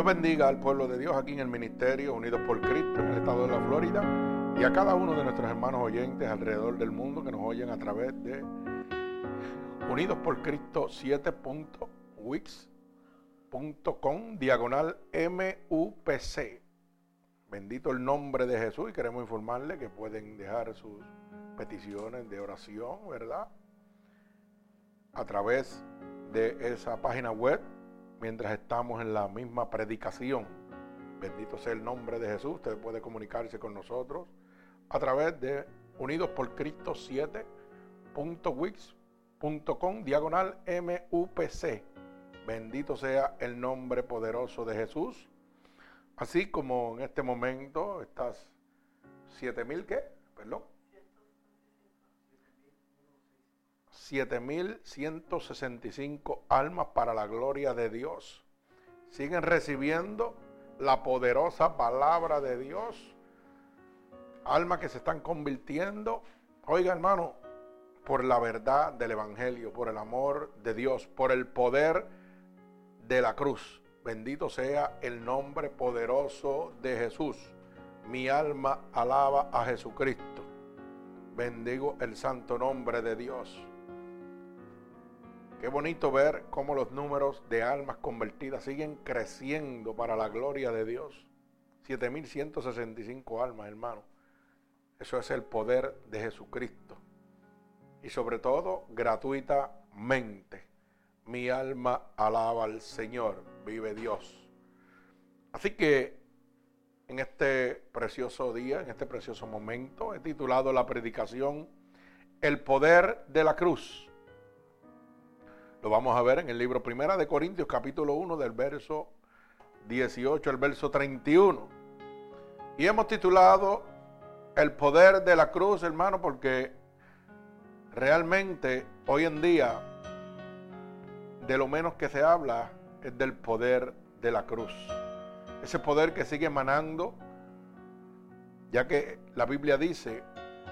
Dios bendiga al pueblo de Dios aquí en el Ministerio Unidos por Cristo en el estado de la Florida y a cada uno de nuestros hermanos oyentes alrededor del mundo que nos oyen a través de Unidos por Cristo 7.wix.com diagonal MUPC. Bendito el nombre de Jesús y queremos informarle que pueden dejar sus peticiones de oración, ¿verdad? A través de esa página web mientras estamos en la misma predicación. Bendito sea el nombre de Jesús. Usted puede comunicarse con nosotros a través de Unidos por Cristo 7.wix.com diagonal MUPC. Bendito sea el nombre poderoso de Jesús. Así como en este momento estas 7000 qué? Perdón. 7.165 almas para la gloria de Dios. Siguen recibiendo la poderosa palabra de Dios. Almas que se están convirtiendo. Oiga hermano, por la verdad del Evangelio, por el amor de Dios, por el poder de la cruz. Bendito sea el nombre poderoso de Jesús. Mi alma alaba a Jesucristo. Bendigo el santo nombre de Dios. Qué bonito ver cómo los números de almas convertidas siguen creciendo para la gloria de Dios. 7.165 almas, hermano. Eso es el poder de Jesucristo. Y sobre todo, gratuitamente. Mi alma alaba al Señor. Vive Dios. Así que en este precioso día, en este precioso momento, he titulado la predicación El poder de la cruz lo vamos a ver en el libro Primera de Corintios, capítulo 1, del verso 18 al verso 31. Y hemos titulado El poder de la cruz, hermano, porque realmente hoy en día de lo menos que se habla es del poder de la cruz. Ese poder que sigue emanando, ya que la Biblia dice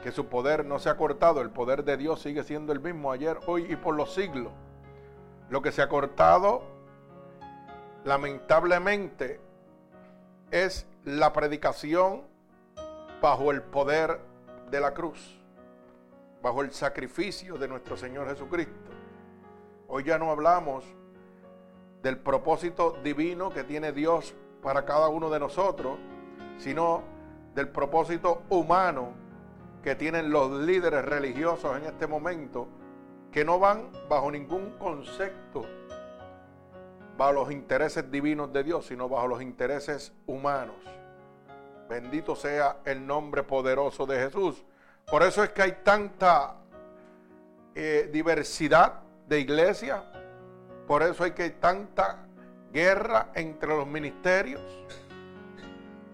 que su poder no se ha cortado, el poder de Dios sigue siendo el mismo ayer, hoy y por los siglos. Lo que se ha cortado, lamentablemente, es la predicación bajo el poder de la cruz, bajo el sacrificio de nuestro Señor Jesucristo. Hoy ya no hablamos del propósito divino que tiene Dios para cada uno de nosotros, sino del propósito humano que tienen los líderes religiosos en este momento que no van bajo ningún concepto, bajo los intereses divinos de Dios, sino bajo los intereses humanos. Bendito sea el nombre poderoso de Jesús. Por eso es que hay tanta eh, diversidad de iglesias. Por eso hay que tanta guerra entre los ministerios.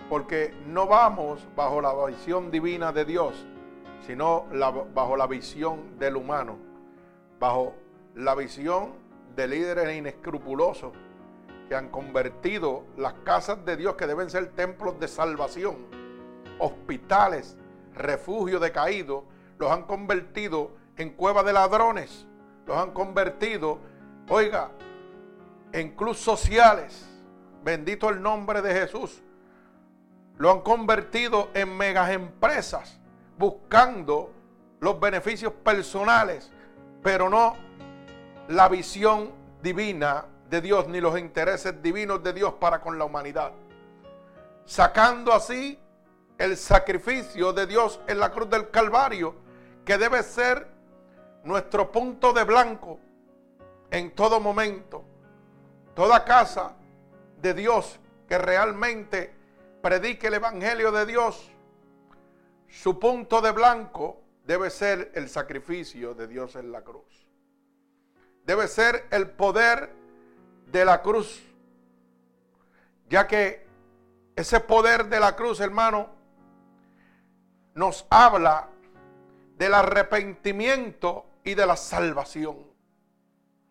Porque no vamos bajo la visión divina de Dios, sino bajo la visión del humano bajo la visión de líderes inescrupulosos que han convertido las casas de Dios que deben ser templos de salvación, hospitales, refugios de caídos, los han convertido en cuevas de ladrones, los han convertido, oiga, en clubes sociales, bendito el nombre de Jesús, lo han convertido en megas empresas buscando los beneficios personales pero no la visión divina de Dios ni los intereses divinos de Dios para con la humanidad. Sacando así el sacrificio de Dios en la cruz del Calvario, que debe ser nuestro punto de blanco en todo momento. Toda casa de Dios que realmente predique el Evangelio de Dios, su punto de blanco debe ser el sacrificio de Dios en la cruz. Debe ser el poder de la cruz. Ya que ese poder de la cruz, hermano, nos habla del arrepentimiento y de la salvación.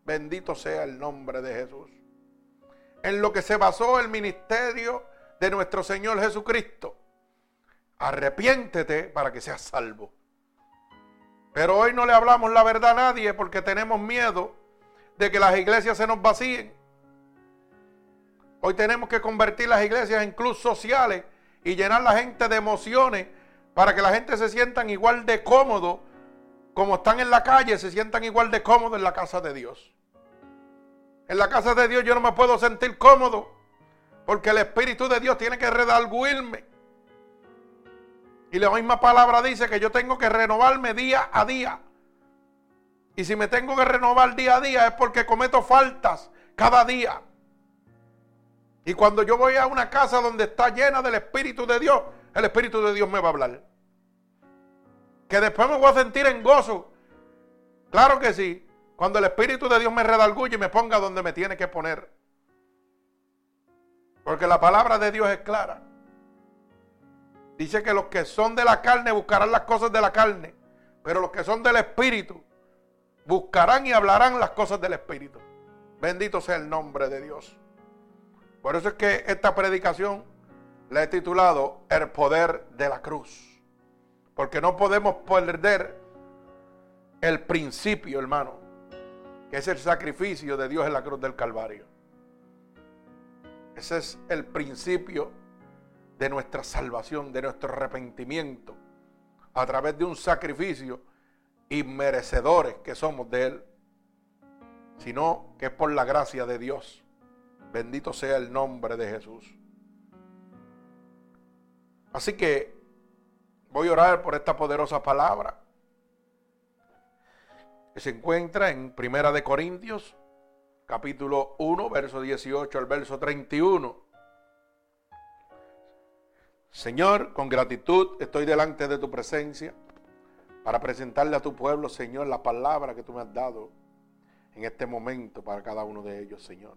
Bendito sea el nombre de Jesús. En lo que se basó el ministerio de nuestro Señor Jesucristo. Arrepiéntete para que seas salvo. Pero hoy no le hablamos la verdad a nadie porque tenemos miedo de que las iglesias se nos vacíen. Hoy tenemos que convertir las iglesias en clubes sociales y llenar la gente de emociones para que la gente se sientan igual de cómodo como están en la calle, se sientan igual de cómodo en la casa de Dios. En la casa de Dios yo no me puedo sentir cómodo porque el Espíritu de Dios tiene que redarguirme. Y la misma palabra dice que yo tengo que renovarme día a día. Y si me tengo que renovar día a día es porque cometo faltas cada día. Y cuando yo voy a una casa donde está llena del Espíritu de Dios, el Espíritu de Dios me va a hablar. Que después me voy a sentir en gozo. Claro que sí. Cuando el Espíritu de Dios me redarguye y me ponga donde me tiene que poner. Porque la palabra de Dios es clara. Dice que los que son de la carne buscarán las cosas de la carne. Pero los que son del Espíritu buscarán y hablarán las cosas del Espíritu. Bendito sea el nombre de Dios. Por eso es que esta predicación la he titulado El poder de la cruz. Porque no podemos perder el principio, hermano, que es el sacrificio de Dios en la cruz del Calvario. Ese es el principio de nuestra salvación, de nuestro arrepentimiento, a través de un sacrificio inmerecedores que somos de Él, sino que es por la gracia de Dios. Bendito sea el nombre de Jesús. Así que voy a orar por esta poderosa palabra que se encuentra en Primera de Corintios, capítulo 1, verso 18 al verso 31. Señor, con gratitud estoy delante de tu presencia para presentarle a tu pueblo, Señor, la palabra que tú me has dado en este momento para cada uno de ellos, Señor.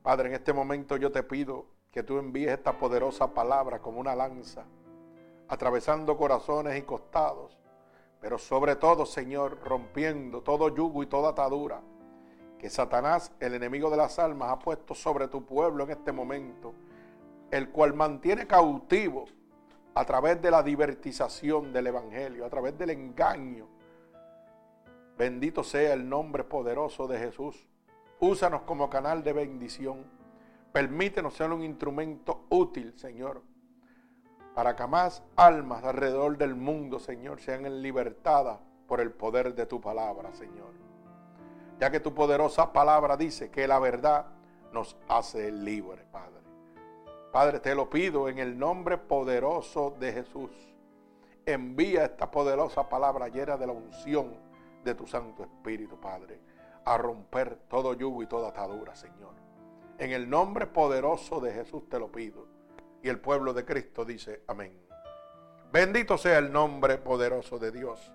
Padre, en este momento yo te pido que tú envíes esta poderosa palabra como una lanza, atravesando corazones y costados, pero sobre todo, Señor, rompiendo todo yugo y toda atadura que Satanás, el enemigo de las almas, ha puesto sobre tu pueblo en este momento, el cual mantiene cautivo a través de la divertización del Evangelio, a través del engaño. Bendito sea el nombre poderoso de Jesús. Úsanos como canal de bendición. Permítenos ser un instrumento útil, Señor, para que más almas alrededor del mundo, Señor, sean libertadas por el poder de tu palabra, Señor. Ya que tu poderosa palabra dice que la verdad nos hace libres, Padre. Padre, te lo pido en el nombre poderoso de Jesús. Envía esta poderosa palabra llena de la unción de tu Santo Espíritu, Padre a romper todo yugo y toda atadura, Señor. En el nombre poderoso de Jesús te lo pido. Y el pueblo de Cristo dice amén. Bendito sea el nombre poderoso de Dios.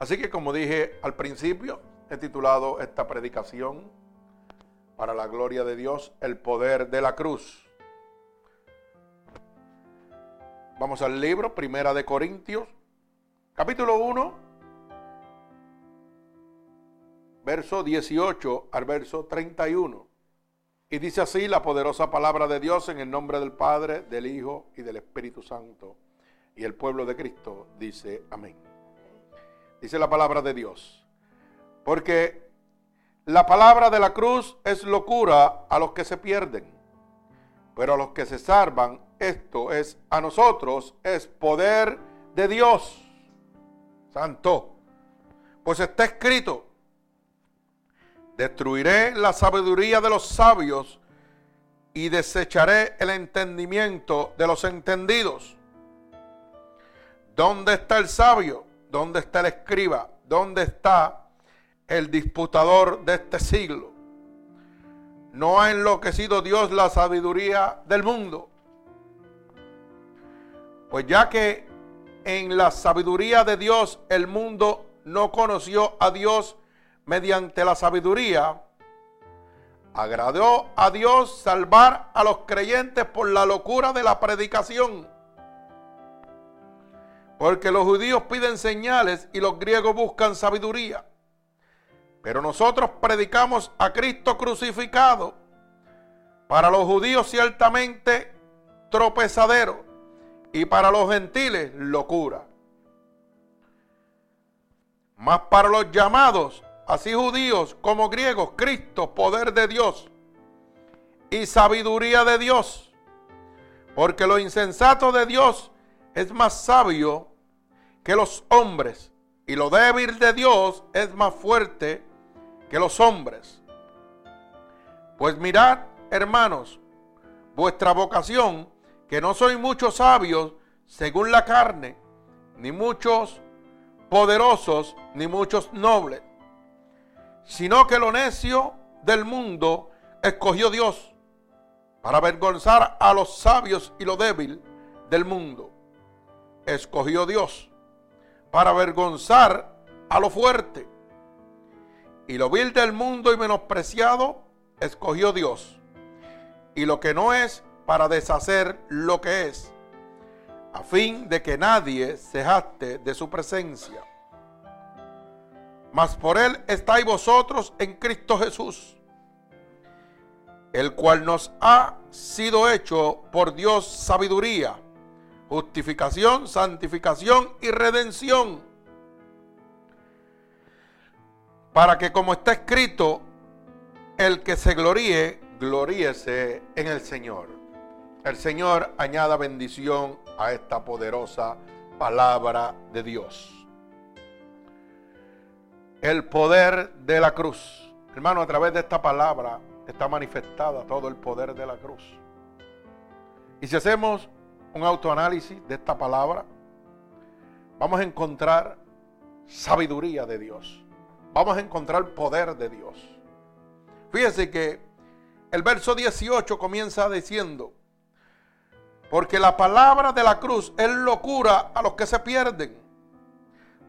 Así que como dije al principio, he titulado esta predicación para la gloria de Dios, el poder de la cruz. Vamos al libro, Primera de Corintios, capítulo 1, verso 18 al verso 31. Y dice así la poderosa palabra de Dios en el nombre del Padre, del Hijo y del Espíritu Santo. Y el pueblo de Cristo dice amén. Dice la palabra de Dios. Porque la palabra de la cruz es locura a los que se pierden. Pero a los que se salvan, esto es a nosotros, es poder de Dios. Santo. Pues está escrito, Destruiré la sabiduría de los sabios y desecharé el entendimiento de los entendidos. ¿Dónde está el sabio? ¿Dónde está el escriba? ¿Dónde está el disputador de este siglo? No ha enloquecido Dios la sabiduría del mundo. Pues ya que en la sabiduría de Dios el mundo no conoció a Dios, mediante la sabiduría, agradó a Dios salvar a los creyentes por la locura de la predicación. Porque los judíos piden señales y los griegos buscan sabiduría. Pero nosotros predicamos a Cristo crucificado. Para los judíos ciertamente tropezadero y para los gentiles locura. Mas para los llamados así judíos como griegos, Cristo, poder de Dios, y sabiduría de Dios. Porque lo insensato de Dios es más sabio que los hombres. Y lo débil de Dios es más fuerte que los hombres. Pues mirad, hermanos, vuestra vocación, que no sois muchos sabios según la carne, ni muchos poderosos, ni muchos nobles, sino que lo necio del mundo escogió Dios para avergonzar a los sabios y lo débil del mundo. Escogió Dios para avergonzar a lo fuerte. Y lo vil del mundo y menospreciado escogió Dios. Y lo que no es para deshacer lo que es, a fin de que nadie se jacte de su presencia. Mas por él estáis vosotros en Cristo Jesús, el cual nos ha sido hecho por Dios sabiduría, justificación, santificación y redención. Para que como está escrito, el que se gloríe, gloríese en el Señor. El Señor añada bendición a esta poderosa palabra de Dios. El poder de la cruz. Hermano, a través de esta palabra está manifestada todo el poder de la cruz. Y si hacemos un autoanálisis de esta palabra, vamos a encontrar sabiduría de Dios. Vamos a encontrar poder de Dios. Fíjese que el verso 18 comienza diciendo, porque la palabra de la cruz es locura a los que se pierden.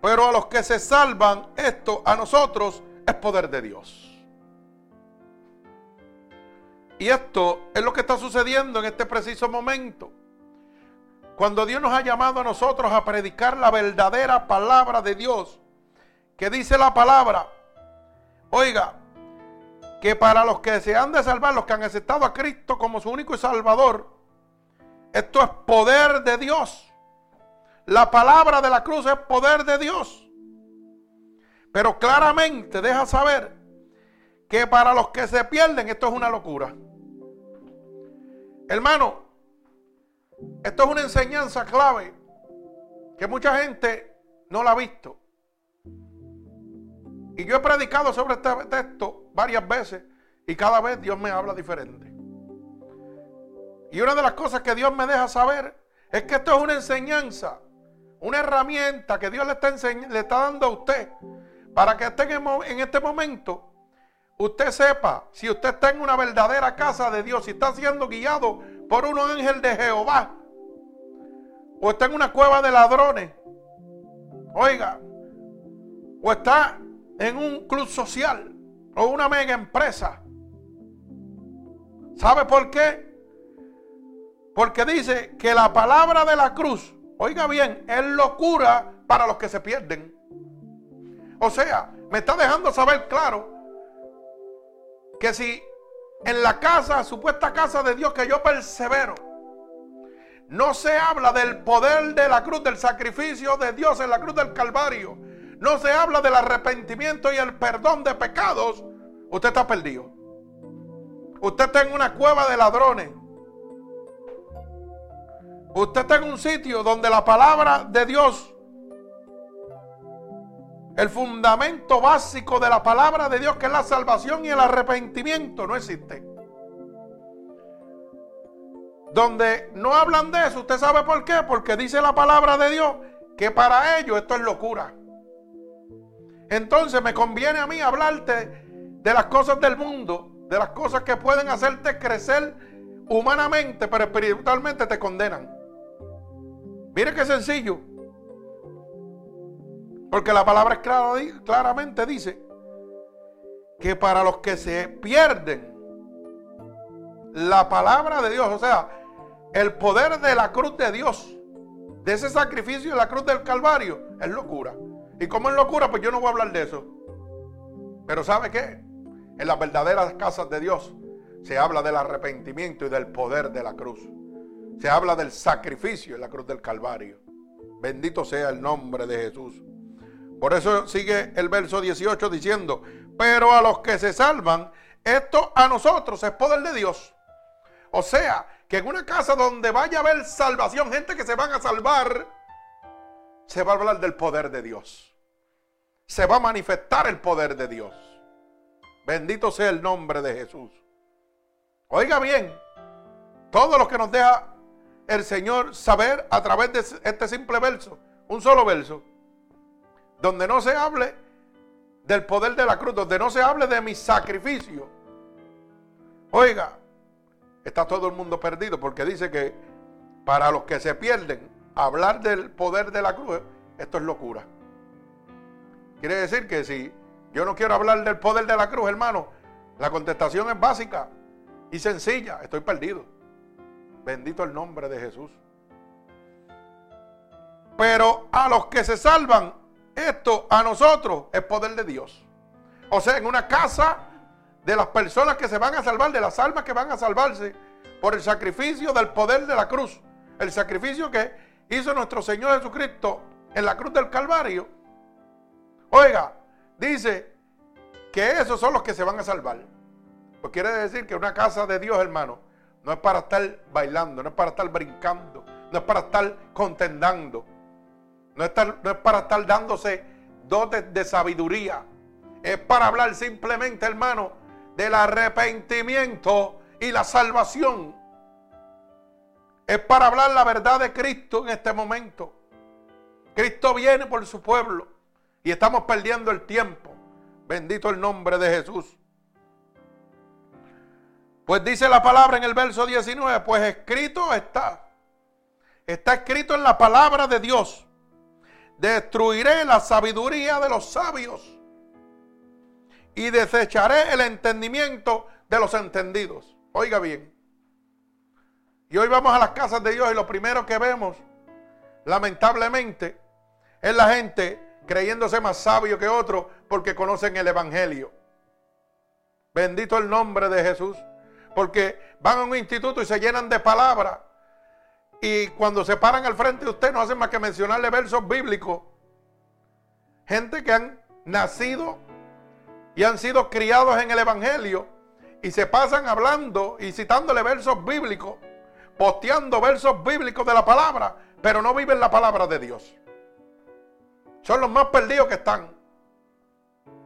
Pero a los que se salvan, esto a nosotros es poder de Dios. Y esto es lo que está sucediendo en este preciso momento. Cuando Dios nos ha llamado a nosotros a predicar la verdadera palabra de Dios, que dice la palabra, oiga, que para los que se han de salvar, los que han aceptado a Cristo como su único y salvador, esto es poder de Dios. La palabra de la cruz es poder de Dios. Pero claramente deja saber que para los que se pierden esto es una locura. Hermano, esto es una enseñanza clave que mucha gente no la ha visto. Y yo he predicado sobre este texto varias veces y cada vez Dios me habla diferente. Y una de las cosas que Dios me deja saber es que esto es una enseñanza, una herramienta que Dios le está, le está dando a usted para que esté en este momento usted sepa si usted está en una verdadera casa de Dios, si está siendo guiado por un ángel de Jehová, o está en una cueva de ladrones, oiga, o está en un club social o una mega empresa. ¿Sabe por qué? Porque dice que la palabra de la cruz, oiga bien, es locura para los que se pierden. O sea, me está dejando saber claro que si en la casa, supuesta casa de Dios que yo persevero, no se habla del poder de la cruz, del sacrificio de Dios en la cruz del Calvario, no se habla del arrepentimiento y el perdón de pecados, usted está perdido. Usted está en una cueva de ladrones. Usted está en un sitio donde la palabra de Dios, el fundamento básico de la palabra de Dios, que es la salvación y el arrepentimiento, no existe. Donde no hablan de eso, ¿usted sabe por qué? Porque dice la palabra de Dios que para ellos esto es locura. Entonces me conviene a mí hablarte de las cosas del mundo, de las cosas que pueden hacerte crecer humanamente, pero espiritualmente te condenan. Mire qué sencillo. Porque la palabra claramente dice que para los que se pierden, la palabra de Dios, o sea, el poder de la cruz de Dios, de ese sacrificio de la cruz del Calvario, es locura. Y como es locura, pues yo no voy a hablar de eso. Pero ¿sabe qué? En las verdaderas casas de Dios se habla del arrepentimiento y del poder de la cruz. Se habla del sacrificio en la cruz del Calvario. Bendito sea el nombre de Jesús. Por eso sigue el verso 18 diciendo, pero a los que se salvan, esto a nosotros es poder de Dios. O sea, que en una casa donde vaya a haber salvación, gente que se van a salvar, se va a hablar del poder de Dios. Se va a manifestar el poder de Dios. Bendito sea el nombre de Jesús. Oiga bien, todo lo que nos deja el Señor saber a través de este simple verso, un solo verso, donde no se hable del poder de la cruz, donde no se hable de mi sacrificio. Oiga, está todo el mundo perdido porque dice que para los que se pierden, hablar del poder de la cruz, esto es locura. Quiere decir que si yo no quiero hablar del poder de la cruz, hermano, la contestación es básica y sencilla, estoy perdido. Bendito el nombre de Jesús. Pero a los que se salvan, esto a nosotros es poder de Dios. O sea, en una casa de las personas que se van a salvar, de las almas que van a salvarse por el sacrificio del poder de la cruz. El sacrificio que hizo nuestro Señor Jesucristo en la cruz del Calvario. Oiga, dice que esos son los que se van a salvar. Pues quiere decir que una casa de Dios, hermano, no es para estar bailando, no es para estar brincando, no es para estar contendando, no es, no es para estar dándose dotes de sabiduría. Es para hablar simplemente, hermano, del arrepentimiento y la salvación. Es para hablar la verdad de Cristo en este momento. Cristo viene por su pueblo y estamos perdiendo el tiempo. Bendito el nombre de Jesús. Pues dice la palabra en el verso 19, pues escrito está. Está escrito en la palabra de Dios. Destruiré la sabiduría de los sabios y desecharé el entendimiento de los entendidos. Oiga bien. Y hoy vamos a las casas de Dios y lo primero que vemos, lamentablemente, es la gente creyéndose más sabio que otro porque conocen el Evangelio. Bendito el nombre de Jesús. Porque van a un instituto y se llenan de palabras. Y cuando se paran al frente de usted no hacen más que mencionarle versos bíblicos. Gente que han nacido y han sido criados en el Evangelio y se pasan hablando y citándole versos bíblicos, posteando versos bíblicos de la palabra, pero no viven la palabra de Dios. Son los más perdidos que están.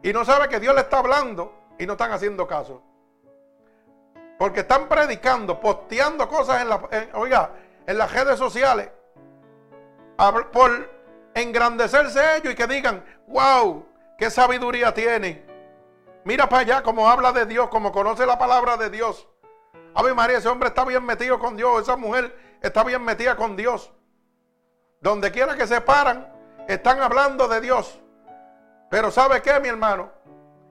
Y no saben que Dios le está hablando y no están haciendo caso. Porque están predicando, posteando cosas en, la, oiga, en las redes sociales por engrandecerse ellos y que digan, wow, qué sabiduría tiene. Mira para allá cómo habla de Dios, cómo conoce la palabra de Dios. Ave María, ese hombre está bien metido con Dios, esa mujer está bien metida con Dios. Donde quiera que se paran, están hablando de Dios. Pero ¿sabe qué, mi hermano?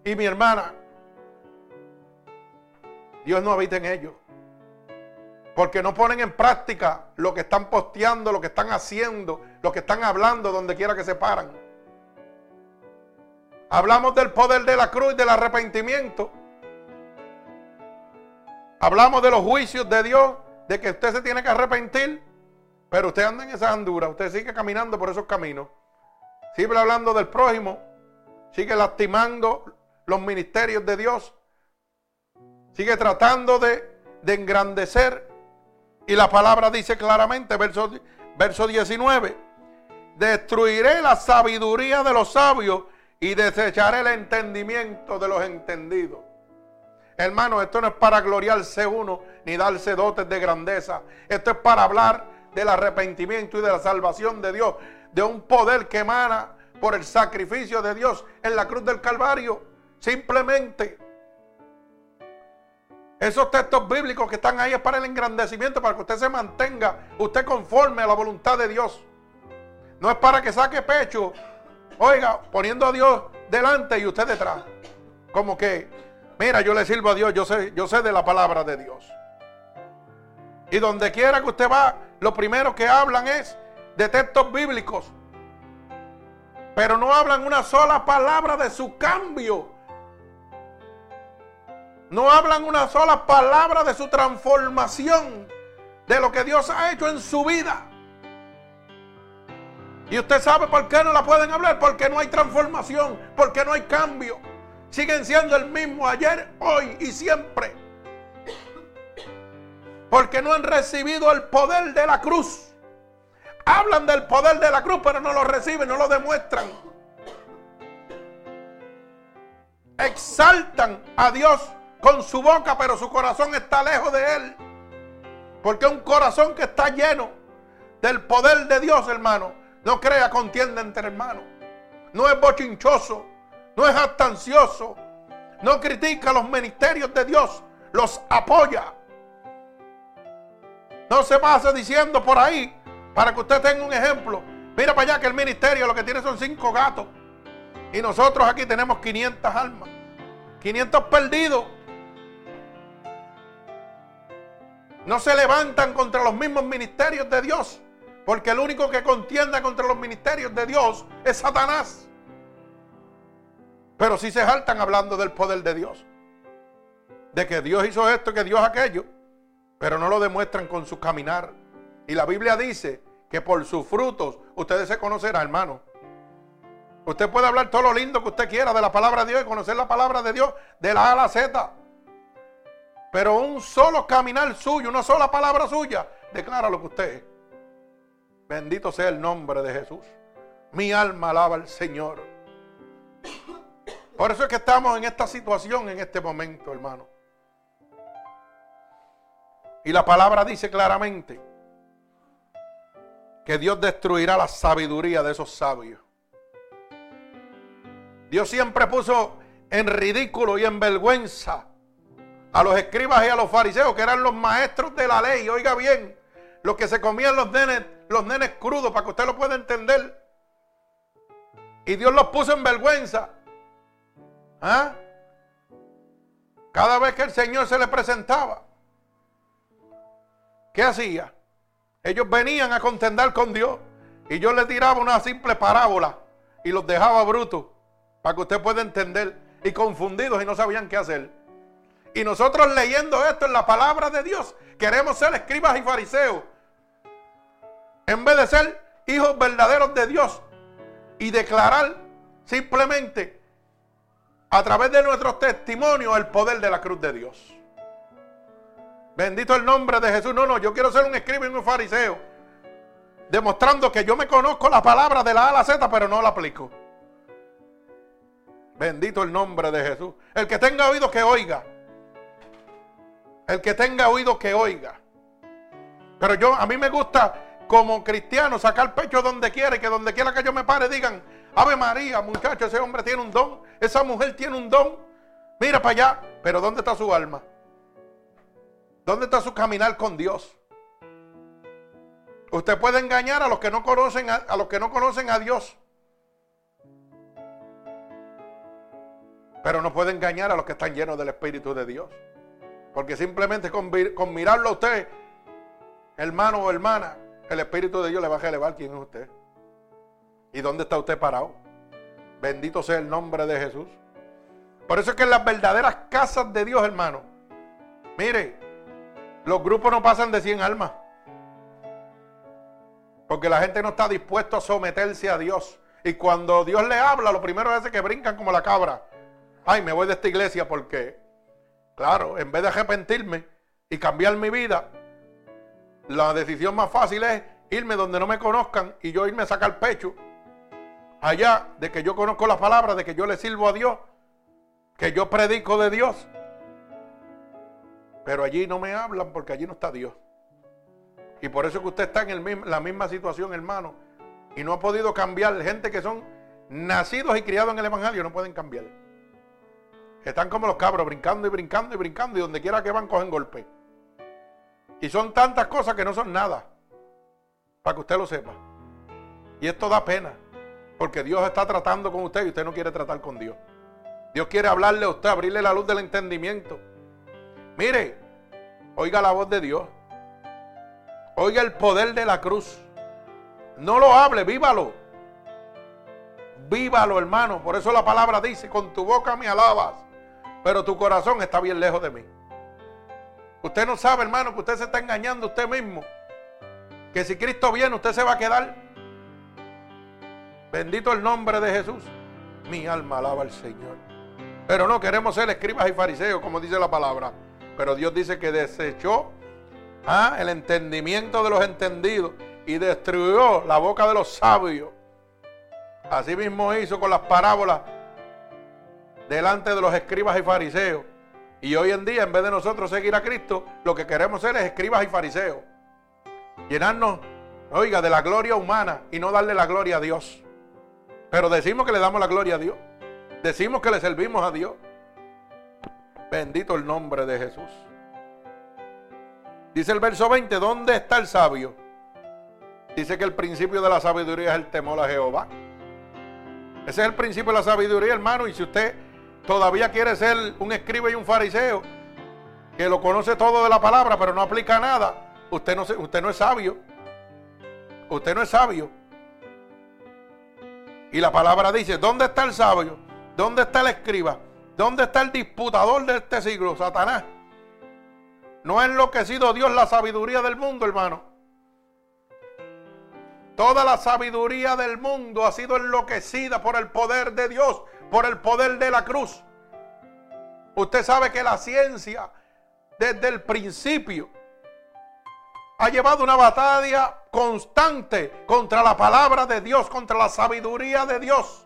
Y mi hermana, Dios no habita en ellos. Porque no ponen en práctica lo que están posteando, lo que están haciendo, lo que están hablando donde quiera que se paran. Hablamos del poder de la cruz, del arrepentimiento. Hablamos de los juicios de Dios, de que usted se tiene que arrepentir. Pero usted anda en esa andura, usted sigue caminando por esos caminos. Sigue hablando del prójimo, sigue lastimando los ministerios de Dios. Sigue tratando de, engrandecer. Y la palabra dice claramente, verso, verso 19, destruiré la sabiduría de los sabios y desecharé el entendimiento de los entendidos. Hermano, esto no es para gloriarse uno ni darse dotes de grandeza. Esto es para hablar del arrepentimiento y de la salvación de Dios, de un poder que emana por el sacrificio de Dios en la cruz del Calvario. Simplemente esos textos bíblicos que están ahí es para el engrandecimiento, para que usted se mantenga, usted conforme a la voluntad de Dios. No es para que saque pecho, oiga, poniendo a Dios delante y usted detrás. Como que, mira, yo le sirvo a Dios, yo sé, yo sé de la palabra de Dios. Y donde quiera que usted va, lo primero que hablan es de textos bíblicos. Pero no hablan una sola palabra de su cambio no hablan una sola palabra de su transformación, de lo que Dios ha hecho en su vida. Y usted sabe por qué no la pueden hablar, porque no hay transformación, porque no hay cambio. Siguen siendo el mismo ayer, hoy y siempre. Porque no han recibido el poder de la cruz. Hablan del poder de la cruz, pero no lo reciben, no lo demuestran. Exaltan a Dios con su boca, pero su corazón está lejos de Él. Porque un corazón que está lleno del poder de Dios, hermano, no crea contienda entre hermanos. No es bochinchoso, no es astancioso, no critica los ministerios de Dios, los apoya. No se pasa diciendo por ahí, para que usted tenga un ejemplo. Mira para allá que el ministerio lo que tiene son cinco gatos. Y nosotros aquí tenemos 500 almas. 500 perdidos. No se levantan contra los mismos ministerios de Dios. Porque el único que contienda contra los ministerios de Dios es Satanás. Pero si se saltan hablando del poder de Dios. De que Dios hizo esto, que Dios aquello. Pero no lo demuestran con su caminar. Y la Biblia dice que por sus frutos ustedes se conocerán, hermano. Usted puede hablar todo lo lindo que usted quiera de la palabra de Dios y conocer la palabra de Dios de la A a la Z. Pero un solo caminar suyo, una sola palabra suya, declara lo que usted es. Bendito sea el nombre de Jesús. Mi alma alaba al Señor. Por eso es que estamos en esta situación en este momento, hermano. Y la palabra dice claramente que Dios destruirá la sabiduría de esos sabios. Dios siempre puso en ridículo y en vergüenza a los escribas y a los fariseos, que eran los maestros de la ley. Oiga bien, los que se comían los nenes, los nenes crudos, para que usted lo pueda entender. Y Dios los puso en vergüenza. ¿Ah? Cada vez que el Señor se le presentaba, ¿qué hacía? Ellos venían a contender con Dios y yo les tiraba una simple parábola y los dejaba brutos para que usted pueda entender y confundidos y no sabían qué hacer. Y nosotros leyendo esto en la palabra de Dios, queremos ser escribas y fariseos. En vez de ser hijos verdaderos de Dios y declarar simplemente a través de nuestros testimonios el poder de la cruz de Dios. Bendito el nombre de Jesús. No, no, yo quiero ser un escriba y un fariseo. Demostrando que yo me conozco la palabra de la A a la Z, pero no la aplico. Bendito el nombre de Jesús. El que tenga oído que oiga. El que tenga oído que oiga. Pero yo, a mí me gusta como cristiano sacar pecho donde quiera y que donde quiera que yo me pare digan, Ave María, muchacho, ese hombre tiene un don, esa mujer tiene un don. Mira para allá, pero ¿dónde está su alma? ¿Dónde está su caminar con Dios? Usted puede engañar a los que no conocen a, los que no conocen a Dios. Pero no puede engañar a los que están llenos del Espíritu de Dios. Porque simplemente con, mirarlo a usted, hermano o hermana, el Espíritu de Dios le va a elevar quién es usted. ¿Y dónde está usted parado? Bendito sea el nombre de Jesús. Por eso es que en las verdaderas casas de Dios, hermano, mire, los grupos no pasan de 100 almas. Porque la gente no está dispuesto a someterse a Dios. Y cuando Dios le habla, lo primero es que brincan como la cabra. Ay, me voy de esta iglesia porque, claro, en vez de arrepentirme y cambiar mi vida, la decisión más fácil es irme donde no me conozcan y yo irme a sacar pecho allá de que yo conozco la palabra, de que yo le sirvo a Dios, que yo predico de Dios. Pero allí no me hablan porque allí no está Dios. Y por eso que usted está en la misma situación, hermano. Y no ha podido cambiar. Gente que son nacidos y criados en el Evangelio no pueden cambiar. Están como los cabros, brincando y brincando y brincando. Y donde quiera que van, cogen golpe. Y son tantas cosas que no son nada. Para que usted lo sepa. Y esto da pena. Porque Dios está tratando con usted y usted no quiere tratar con Dios. Dios quiere hablarle a usted, abrirle la luz del entendimiento. Mire, oiga la voz de Dios. Oiga el poder de la cruz. No lo hable, vívalo. Vívalo, hermano. Por eso la palabra dice, con tu boca me alabas, pero tu corazón está bien lejos de mí. Usted no sabe, hermano, que usted se está engañando usted mismo. Que si Cristo viene, usted se va a quedar Bendito el nombre de Jesús. Mi alma alaba al Señor. Pero no queremos ser escribas y fariseos, como dice la palabra. Pero Dios dice que desechó ¿ah? el entendimiento de los entendidos y destruyó la boca de los sabios. Así mismo hizo con las parábolas delante de los escribas y fariseos. Y hoy en día, en vez de nosotros seguir a Cristo, lo que queremos ser es escribas y fariseos. Llenarnos, oiga, de la gloria humana y no darle la gloria a Dios. Pero decimos que le damos la gloria a Dios. Decimos que le servimos a Dios. Bendito el nombre de Jesús. Dice el verso 20, ¿dónde está el sabio? Dice que el principio de la sabiduría es el temor a Jehová. Ese es el principio de la sabiduría, hermano. Y si usted todavía quiere ser un escriba y un fariseo, que lo conoce todo de la palabra, pero no aplica nada, usted no, usted no es sabio. Usted no es sabio. Y la palabra dice, ¿dónde está el sabio? ¿Dónde está el escriba? ¿Dónde está el disputador de este siglo? Satanás. No ha enloquecido Dios la sabiduría del mundo, hermano. Toda la sabiduría del mundo ha sido enloquecida por el poder de Dios, por el poder de la cruz. Usted sabe que la ciencia, desde el principio, ha llevado una batalla constante contra la palabra de Dios, contra la sabiduría de Dios.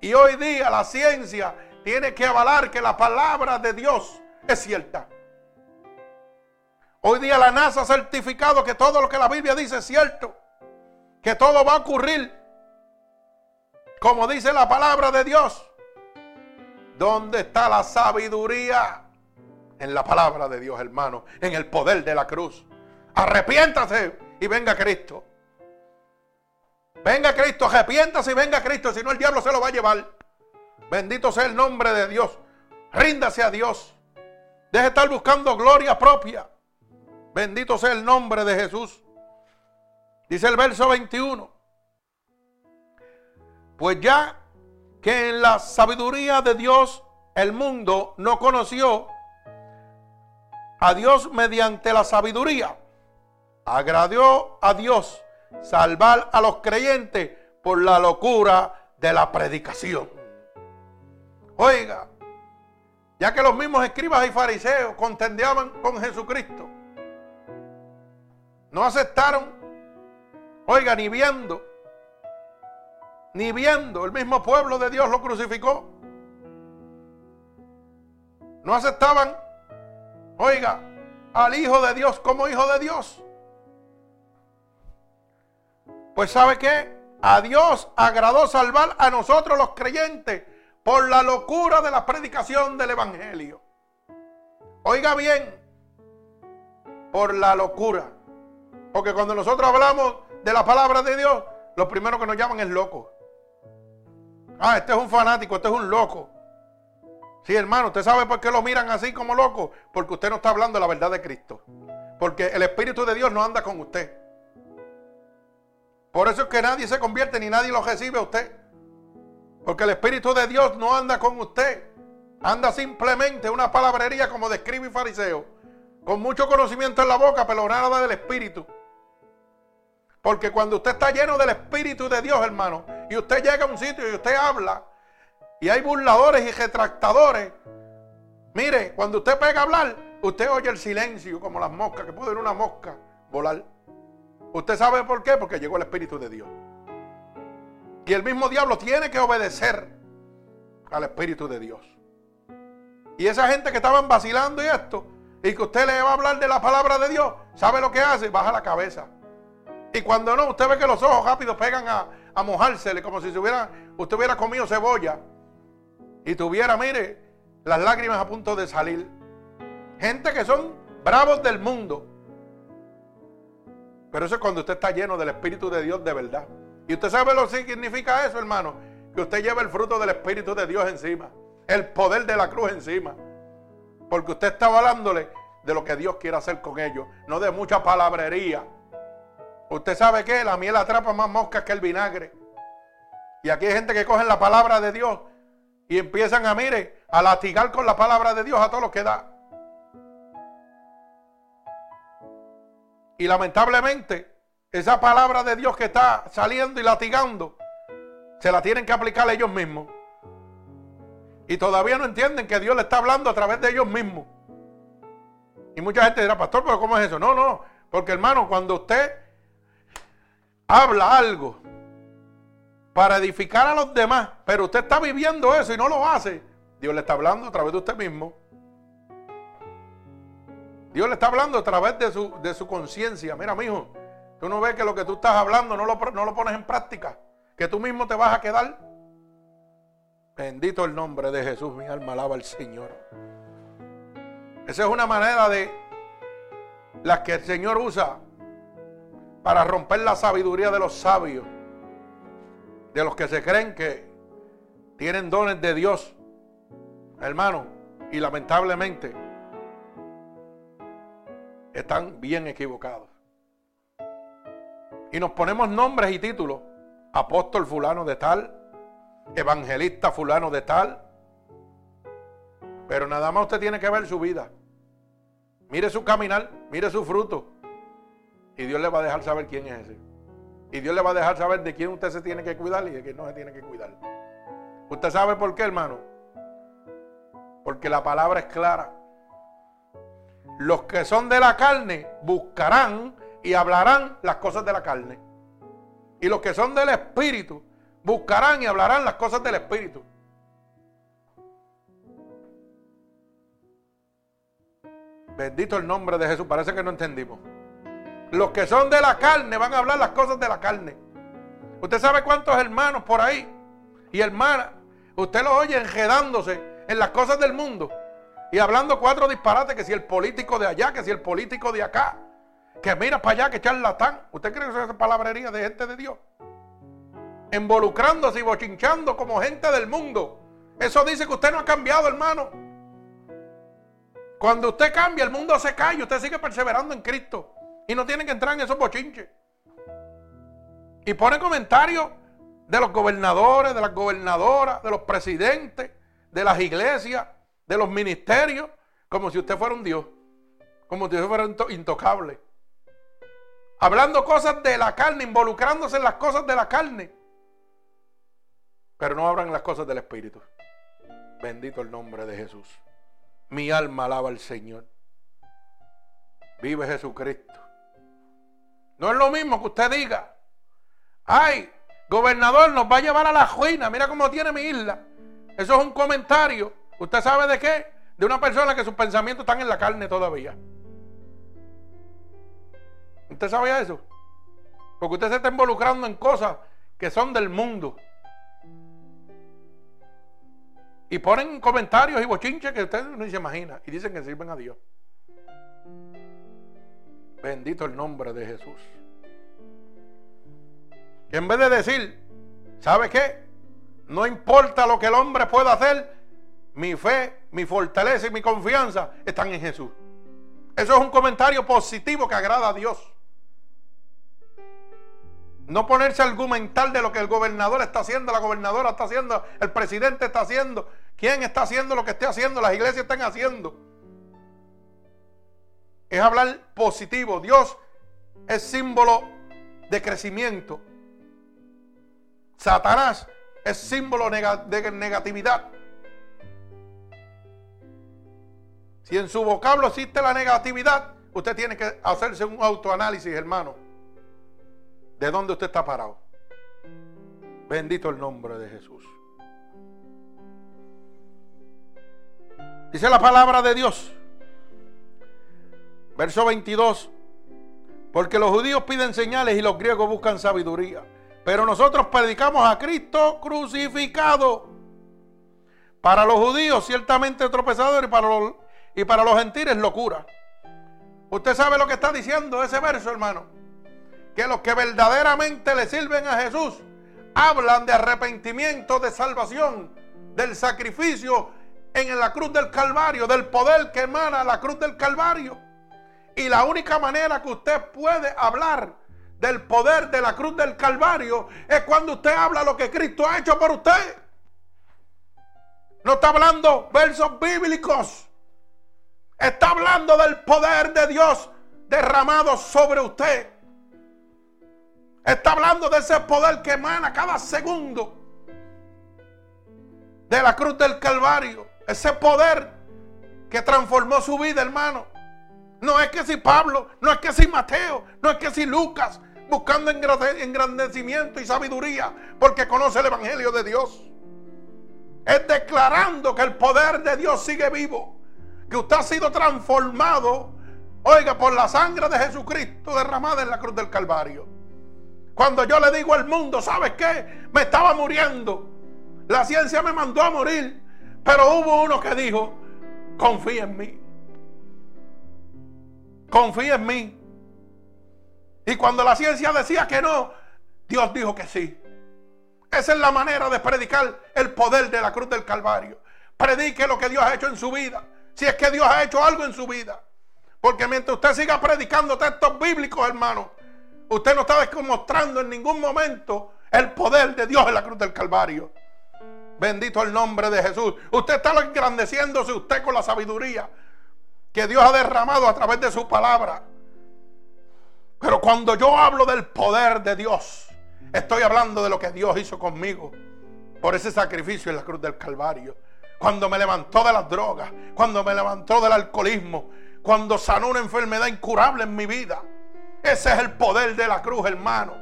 Y hoy día la ciencia tiene que avalar que la palabra de Dios es cierta. Hoy día la NASA ha certificado que todo lo que la Biblia dice es cierto que todo va a ocurrir como dice la palabra de Dios. ¿Dónde está la sabiduría? En la palabra de Dios, hermano, en el poder de la cruz. Arrepiéntase y venga Cristo. Venga Cristo, arrepiéntase venga Cristo, si no el diablo se lo va a llevar. Bendito sea el nombre de Dios. Ríndase a Dios. Deje de estar buscando gloria propia. Bendito sea el nombre de Jesús. Dice el verso 21. Pues ya que en la sabiduría de Dios el mundo no conoció a Dios mediante la sabiduría, agradó a Dios salvar a los creyentes por la locura de la predicación. Oiga, ya que los mismos escribas y fariseos contendían con Jesucristo, no aceptaron Oiga, ni viendo, ni viendo, el mismo pueblo de Dios lo crucificó. No aceptaban, oiga, al Hijo de Dios como Hijo de Dios. Pues sabe qué? A Dios agradó salvar a nosotros los creyentes por la locura de la predicación del Evangelio. Oiga bien, por la locura. Porque cuando nosotros hablamos de la palabra de Dios, lo primero que nos llaman es loco. Ah, este es un fanático, este es un loco. Sí, hermano, ¿usted sabe por qué lo miran así como loco? Porque usted no está hablando la verdad de Cristo. Porque el Espíritu de Dios no anda con usted. Por eso es que nadie se convierte ni nadie lo recibe a usted. Porque el Espíritu de Dios no anda con usted. Anda simplemente una palabrería como de escriba y fariseo. Con mucho conocimiento en la boca, pero nada del Espíritu. Porque cuando usted está lleno del Espíritu de Dios, hermano, y usted llega a un sitio y usted habla, y hay burladores y retractadores, mire, cuando usted pega a hablar, usted oye el silencio como las moscas, que puede ir una mosca volar. ¿Usted sabe por qué? Porque llegó el Espíritu de Dios. Y el mismo diablo tiene que obedecer al Espíritu de Dios. Y esa gente que estaban vacilando y esto, y que usted le va a hablar de la palabra de Dios, ¿sabe lo que hace? Baja la cabeza. Y cuando no, usted ve que los ojos rápidos pegan a, a mojársele como si usted hubiera comido cebolla y tuviera, mire, las lágrimas a punto de salir. Gente que son bravos del mundo. Pero eso es cuando usted está lleno del Espíritu de Dios de verdad. Y usted sabe lo que significa eso, hermano. Que usted lleva el fruto del Espíritu de Dios encima. El poder de la cruz encima. Porque usted está hablándole de lo que Dios quiere hacer con ellos. No de mucha palabrería. Usted sabe que la miel atrapa más moscas que el vinagre. Y aquí hay gente que cogen la palabra de Dios y empiezan a, mire, a latigar con la palabra de Dios a todos los que da. Y lamentablemente, esa palabra de Dios que está saliendo y latigando, se la tienen que aplicar ellos mismos. Y todavía no entienden que Dios le está hablando a través de ellos mismos. Y mucha gente dirá, pastor, pero ¿cómo es eso? No, no, porque hermano, cuando usted habla algo para edificar a los demás, pero usted está viviendo eso y no lo hace, Dios le está hablando a través de usted mismo. Dios le está hablando a través de su, de su conciencia. Mira, mijo, tú no ves que lo que tú estás hablando no lo, no lo pones en práctica, que tú mismo te vas a quedar. Bendito el nombre de Jesús, mi alma alaba al Señor. Esa es una manera de las que el Señor usa para romper la sabiduría de los sabios, de los que se creen que tienen dones de Dios, hermano, y lamentablemente están bien equivocados. Y nos ponemos nombres y títulos, apóstol fulano de tal, evangelista fulano de tal, pero nada más usted tiene que ver su vida. Mire su caminar, mire su fruto. Y Dios le va a dejar saber quién es ese. Y Dios le va a dejar saber de quién usted se tiene que cuidar y de quién no se tiene que cuidar. ¿Usted sabe por qué, hermano? Porque la palabra es clara. Los que son de la carne buscarán y hablarán las cosas de la carne. Y los que son del espíritu buscarán y hablarán las cosas del espíritu. Bendito el nombre de Jesús. Parece que no entendimos. Los que son de la carne van a hablar las cosas de la carne. Usted sabe cuántos hermanos por ahí y hermanas, usted los oye enredándose en las cosas del mundo y hablando cuatro disparates, que si el político de allá, que si el político de acá, que mira para allá, que charlatán. ¿Usted cree que eso es palabrería de gente de Dios? Involucrándose y bochinchando como gente del mundo. Eso dice que usted no ha cambiado, hermano. Cuando usted cambia, el mundo se cae, usted sigue perseverando en Cristo. Y no tiene que entrar en esos bochinches. Y pone comentarios de los gobernadores, de las gobernadoras, de los presidentes, de las iglesias, de los ministerios, como si usted fuera un Dios, como si usted fuera intocable. Hablando cosas de la carne, involucrándose en las cosas de la carne. Pero no hablan las cosas del Espíritu. Bendito el nombre de Jesús. Mi alma alaba al Señor. Vive Jesucristo. No es lo mismo que usted diga, ay, gobernador, nos va a llevar a la ruina, mira cómo tiene mi isla. Eso es un comentario. ¿Usted sabe de qué? De una persona que sus pensamientos están en la carne todavía. ¿Usted sabía eso? Porque usted se está involucrando en cosas que son del mundo. Y ponen comentarios y bochinches que usted no se imagina. Y dicen que sirven a Dios. Bendito el nombre de Jesús. Que en vez de decir, ¿sabe qué? No importa lo que el hombre pueda hacer, mi fe, mi fortaleza y mi confianza están en Jesús. Eso es un comentario positivo que agrada a Dios. No ponerse a argumentar de lo que el gobernador está haciendo, la gobernadora está haciendo, el presidente está haciendo, quién está haciendo lo que esté haciendo, las iglesias están haciendo. Es hablar positivo. Dios es símbolo de crecimiento. Satanás es símbolo de negatividad. Si en su vocablo existe la negatividad, usted tiene que hacerse un autoanálisis, hermano. ¿De dónde usted está parado? Bendito el nombre de Jesús. Dice la palabra de Dios. Verso 22. Porque los judíos piden señales y los griegos buscan sabiduría. Pero nosotros predicamos a Cristo crucificado. Para los judíos ciertamente tropezador y para los y para los gentiles locura. Usted sabe lo que está diciendo ese verso, hermano. Que los que verdaderamente le sirven a Jesús hablan de arrepentimiento, de salvación, del sacrificio en la cruz del Calvario, del poder que emana la cruz del Calvario. Y la única manera que usted puede hablar del poder de la cruz del Calvario es cuando usted habla lo que Cristo ha hecho por usted. No está hablando versos bíblicos. Está hablando del poder de Dios derramado sobre usted. Está hablando de ese poder que emana cada segundo de la cruz del Calvario. Ese poder que transformó su vida, hermano. No es que si Pablo, no es que si Mateo, no es que si Lucas, buscando engrandecimiento y sabiduría, porque conoce el Evangelio de Dios. Es declarando que el poder de Dios sigue vivo, que usted ha sido transformado, oiga, por la sangre de Jesucristo derramada en la cruz del Calvario. Cuando yo le digo al mundo, ¿sabes qué? Me estaba muriendo. La ciencia me mandó a morir. Pero hubo uno que dijo, confía en mí. Confía en mí. Y cuando la ciencia decía que no, Dios dijo que sí. Esa es la manera de predicar el poder de la cruz del Calvario. Predique lo que Dios ha hecho en su vida. Si es que Dios ha hecho algo en su vida. Porque mientras usted siga predicando textos bíblicos, hermano, Usted no está demostrando en ningún momento el poder de Dios en la cruz del Calvario. Bendito el nombre de Jesús. Usted está engrandeciéndose usted con la sabiduría que Dios ha derramado a través de su palabra. Pero cuando yo hablo del poder de Dios, estoy hablando de lo que Dios hizo conmigo por ese sacrificio en la cruz del Calvario. Cuando me levantó de las drogas, cuando me levantó del alcoholismo, cuando sanó una enfermedad incurable en mi vida ese es el poder de la cruz, hermano.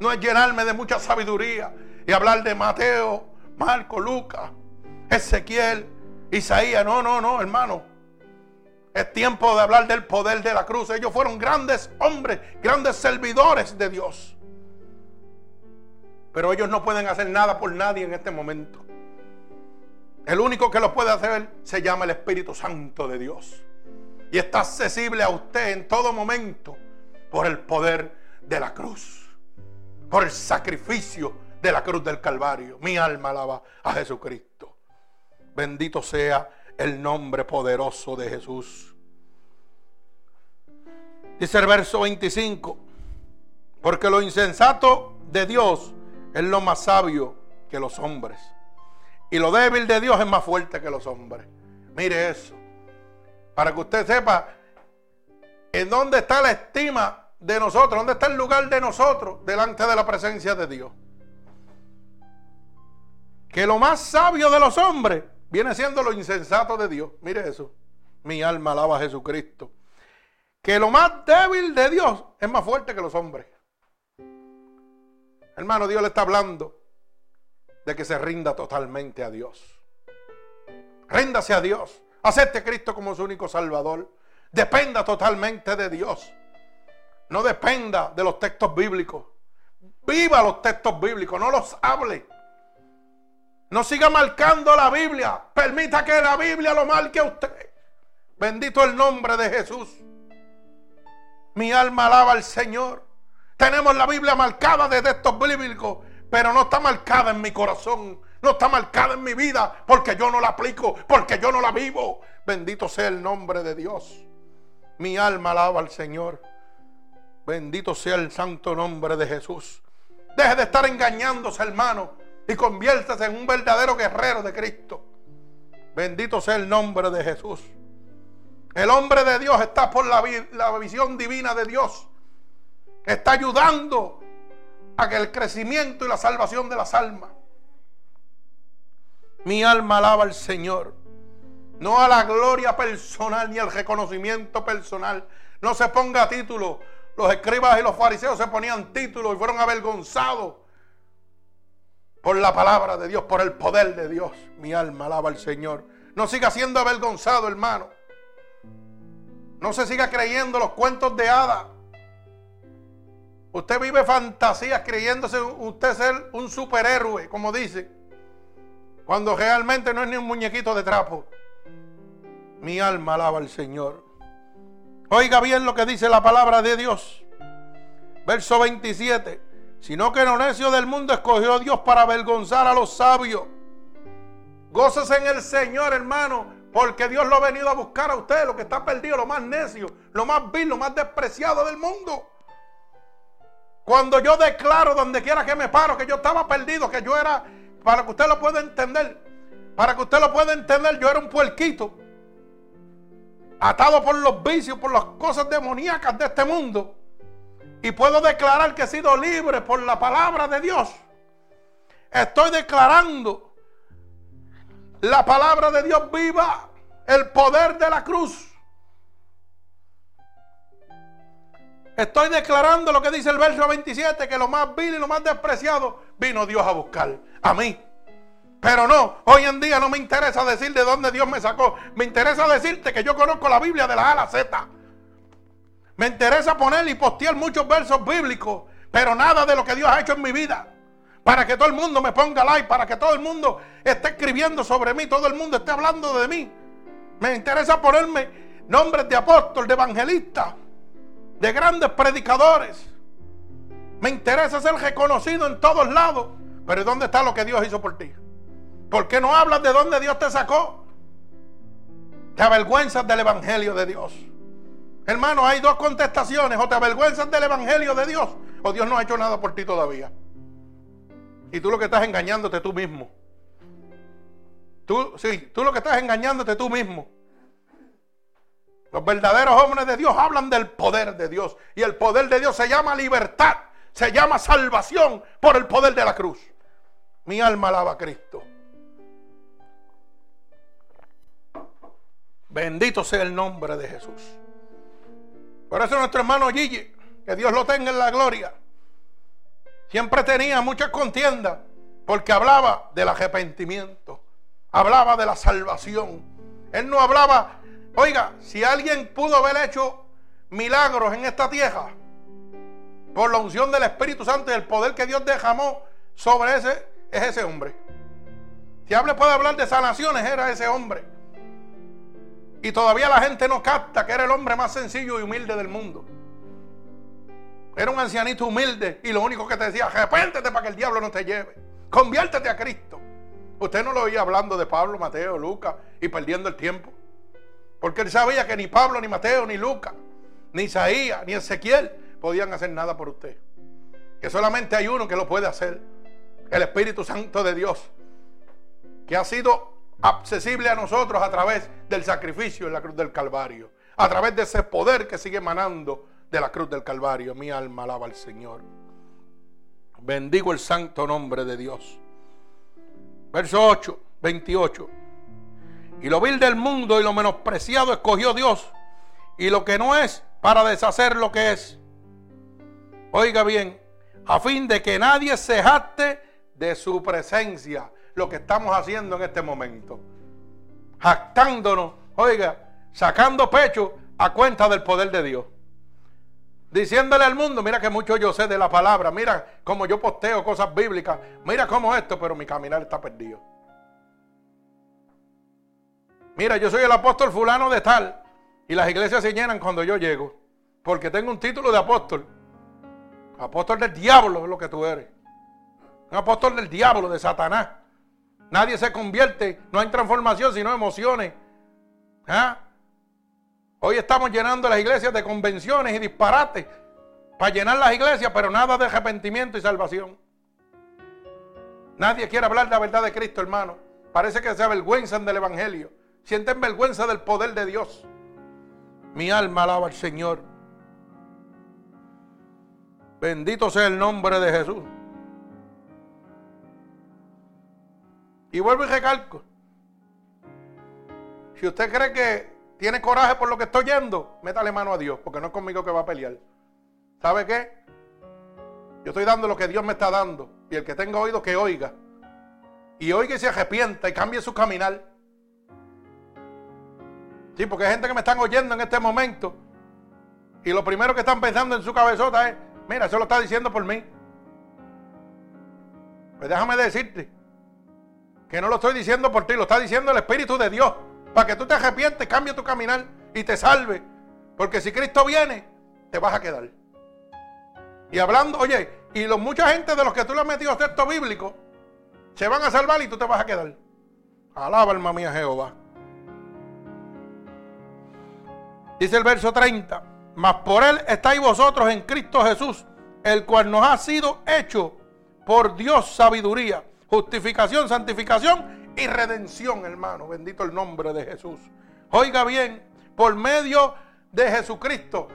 No es llenarme de mucha sabiduría y hablar de Mateo, Marco, Lucas, Ezequiel, Isaías. No, no, no, hermano. Es tiempo de hablar del poder de la cruz. Ellos fueron grandes hombres, grandes servidores de Dios. Pero ellos no pueden hacer nada por nadie en este momento. El único que lo puede hacer se llama el Espíritu Santo de Dios. Y está accesible a usted en todo momento por el poder de la cruz, por el sacrificio de la cruz del Calvario. Mi alma alaba a Jesucristo. Bendito sea el nombre poderoso de Jesús. Dice el verso 25, porque lo insensato de Dios es lo más sabio que los hombres. Y lo débil de Dios es más fuerte que los hombres. Mire eso. Para que usted sepa en dónde está la estima de nosotros? ¿Dónde está el lugar de nosotros delante de la presencia de Dios? Que lo más sabio de los hombres viene siendo lo insensato de Dios. Mire eso. Mi alma alaba a Jesucristo. Que lo más débil de Dios es más fuerte que los hombres. Hermano, Dios le está hablando de que se rinda totalmente a Dios. Ríndase a Dios. Acepte Cristo como su único Salvador. Dependa totalmente de Dios. No dependa de los textos bíblicos. Viva los textos bíblicos, no los hable. No siga marcando la Biblia. Permita que la Biblia lo marque a usted. Bendito el nombre de Jesús. Mi alma alaba al Señor. Tenemos la Biblia marcada de textos bíblicos, pero no está marcada en mi corazón. No está marcada en mi vida porque yo no la aplico, porque yo no la vivo. Bendito sea el nombre de Dios. Mi alma alaba al Señor. Bendito sea el santo nombre de Jesús. Deje de estar engañándose, hermano, y conviértase en un verdadero guerrero de Cristo. Bendito sea el nombre de Jesús. El hombre de Dios está por la, la visión divina de Dios. Está ayudando a que el crecimiento y la salvación de las almas. Mi alma alaba al Señor. No a la gloria personal ni al reconocimiento personal. No se ponga título los escribas y los fariseos se ponían títulos y fueron avergonzados por la palabra de Dios, por el poder de Dios. Mi alma alaba al Señor. No siga siendo avergonzado, hermano. No se siga creyendo los cuentos de hadas. Usted vive fantasías creyéndose usted ser un superhéroe, como dice, cuando realmente no es ni un muñequito de trapo. Mi alma alaba al Señor. Oiga bien lo que dice la palabra de Dios. Verso 27. Sino que lo necio del mundo escogió Dios para avergonzar a los sabios. Gócese en el Señor, hermano, porque Dios lo ha venido a buscar a usted, lo que está perdido, lo más necio, lo más vil, lo más despreciado del mundo. Cuando yo declaro donde quiera que me paro que yo estaba perdido, que yo era, para que usted lo pueda entender, para que usted lo pueda entender, yo era un puerquito atado por los vicios, por las cosas demoníacas de este mundo. Y puedo declarar que he sido libre por la palabra de Dios. Estoy declarando la palabra de Dios viva, el poder de la cruz. Estoy declarando lo que dice el verso 27, que lo más vil y lo más despreciado vino Dios a buscar. A mí. Pero no, hoy en día no me interesa decir de dónde Dios me sacó. Me interesa decirte que yo conozco la Biblia de la A a la Z. Me interesa poner y postear muchos versos bíblicos, pero nada de lo que Dios ha hecho en mi vida. Para que todo el mundo me ponga like, para que todo el mundo esté escribiendo sobre mí, todo el mundo esté hablando de mí. Me interesa ponerme nombres de apóstol, de evangelista, de grandes predicadores. Me interesa ser reconocido en todos lados. Pero ¿dónde está lo que Dios hizo por ti? ¿Por qué no hablas de dónde Dios te sacó? Te avergüenzas del Evangelio de Dios. Hermano, hay dos contestaciones. O te avergüenzas del Evangelio de Dios o Dios no ha hecho nada por ti todavía. Y tú lo que estás engañándote tú mismo. Tú, sí, tú lo que estás engañándote tú mismo. Los verdaderos hombres de Dios hablan del poder de Dios. Y el poder de Dios se llama libertad. Se llama salvación por el poder de la cruz. Mi alma alaba a Cristo. Bendito sea el nombre de Jesús. Por eso nuestro hermano Gigi, que Dios lo tenga en la gloria, siempre tenía muchas contiendas porque hablaba del arrepentimiento, hablaba de la salvación. Él no hablaba Oiga, si alguien pudo haber hecho milagros en esta tierra por la unción del Espíritu Santo y el poder que Dios derramó sobre ese, es ese hombre. Si hable puede hablar de sanaciones, era ese hombre. Y todavía la gente no capta que era el hombre más sencillo y humilde del mundo. Era un ancianito humilde y lo único que te decía, arrepéntete para que el diablo no te lleve. Conviértete a Cristo. Usted no lo oía hablando de Pablo, Mateo, Lucas y perdiendo el tiempo. Porque él sabía que ni Pablo, ni Mateo, ni Lucas, ni Isaías, ni Ezequiel podían hacer nada por usted. Que solamente hay uno que lo puede hacer. El Espíritu Santo de Dios. Que ha sido accesible a nosotros a través del sacrificio en la cruz del Calvario. A través de ese poder que sigue emanando de la cruz del Calvario. Mi alma alaba al Señor. Bendigo el santo nombre de Dios. Verso 8, 28. Y lo vil del mundo y lo menospreciado escogió Dios. Y lo que no es para deshacer lo que es. Oiga bien, a fin de que nadie se jacte de su presencia. Lo que estamos haciendo en este momento. Jactándonos, oiga, sacando pecho a cuenta del poder de Dios. Diciéndole al mundo, mira que mucho yo sé de la palabra, mira cómo yo posteo cosas bíblicas, mira cómo esto, pero mi caminar está perdido. Mira, yo soy el apóstol fulano de tal. Y las iglesias se llenan cuando yo llego. Porque tengo un título de apóstol. Apóstol del diablo es lo que tú eres. Un apóstol del diablo, de Satanás. Nadie se convierte, no hay transformación, sino emociones. ¿Ah? Hoy estamos llenando las iglesias de convenciones y disparates para llenar las iglesias, pero nada de arrepentimiento y salvación. Nadie quiere hablar de la verdad de Cristo, hermano. Parece que se avergüenzan del Evangelio. Sienten vergüenza del poder de Dios. Mi alma alaba al Señor. Bendito sea el nombre de Jesús. Y vuelvo y recalco. Si usted cree que tiene coraje por lo que estoy yendo, métale mano a Dios, porque no es conmigo que va a pelear. ¿Sabe qué? Yo estoy dando lo que Dios me está dando. Y el que tenga oído, que oiga. Y oiga y se arrepienta y cambie su caminar. Sí, porque hay gente que me están oyendo en este momento y lo primero que están pensando en su cabezota es, mira, eso lo está diciendo por mí. Pues déjame decirte que no lo estoy diciendo por ti, lo está diciendo el Espíritu de Dios. Para que tú te arrepientes, cambie tu caminar y te salve. Porque si Cristo viene, te vas a quedar. Y hablando, oye, y los, mucha gente de los que tú le has metido texto bíblico, se van a salvar y tú te vas a quedar. Alaba alma mía Jehová. Dice el verso 30, mas por él estáis vosotros en Cristo Jesús, el cual nos ha sido hecho por Dios sabiduría, justificación, santificación y redención, hermano. Bendito el nombre de Jesús. Oiga bien, por medio de Jesucristo,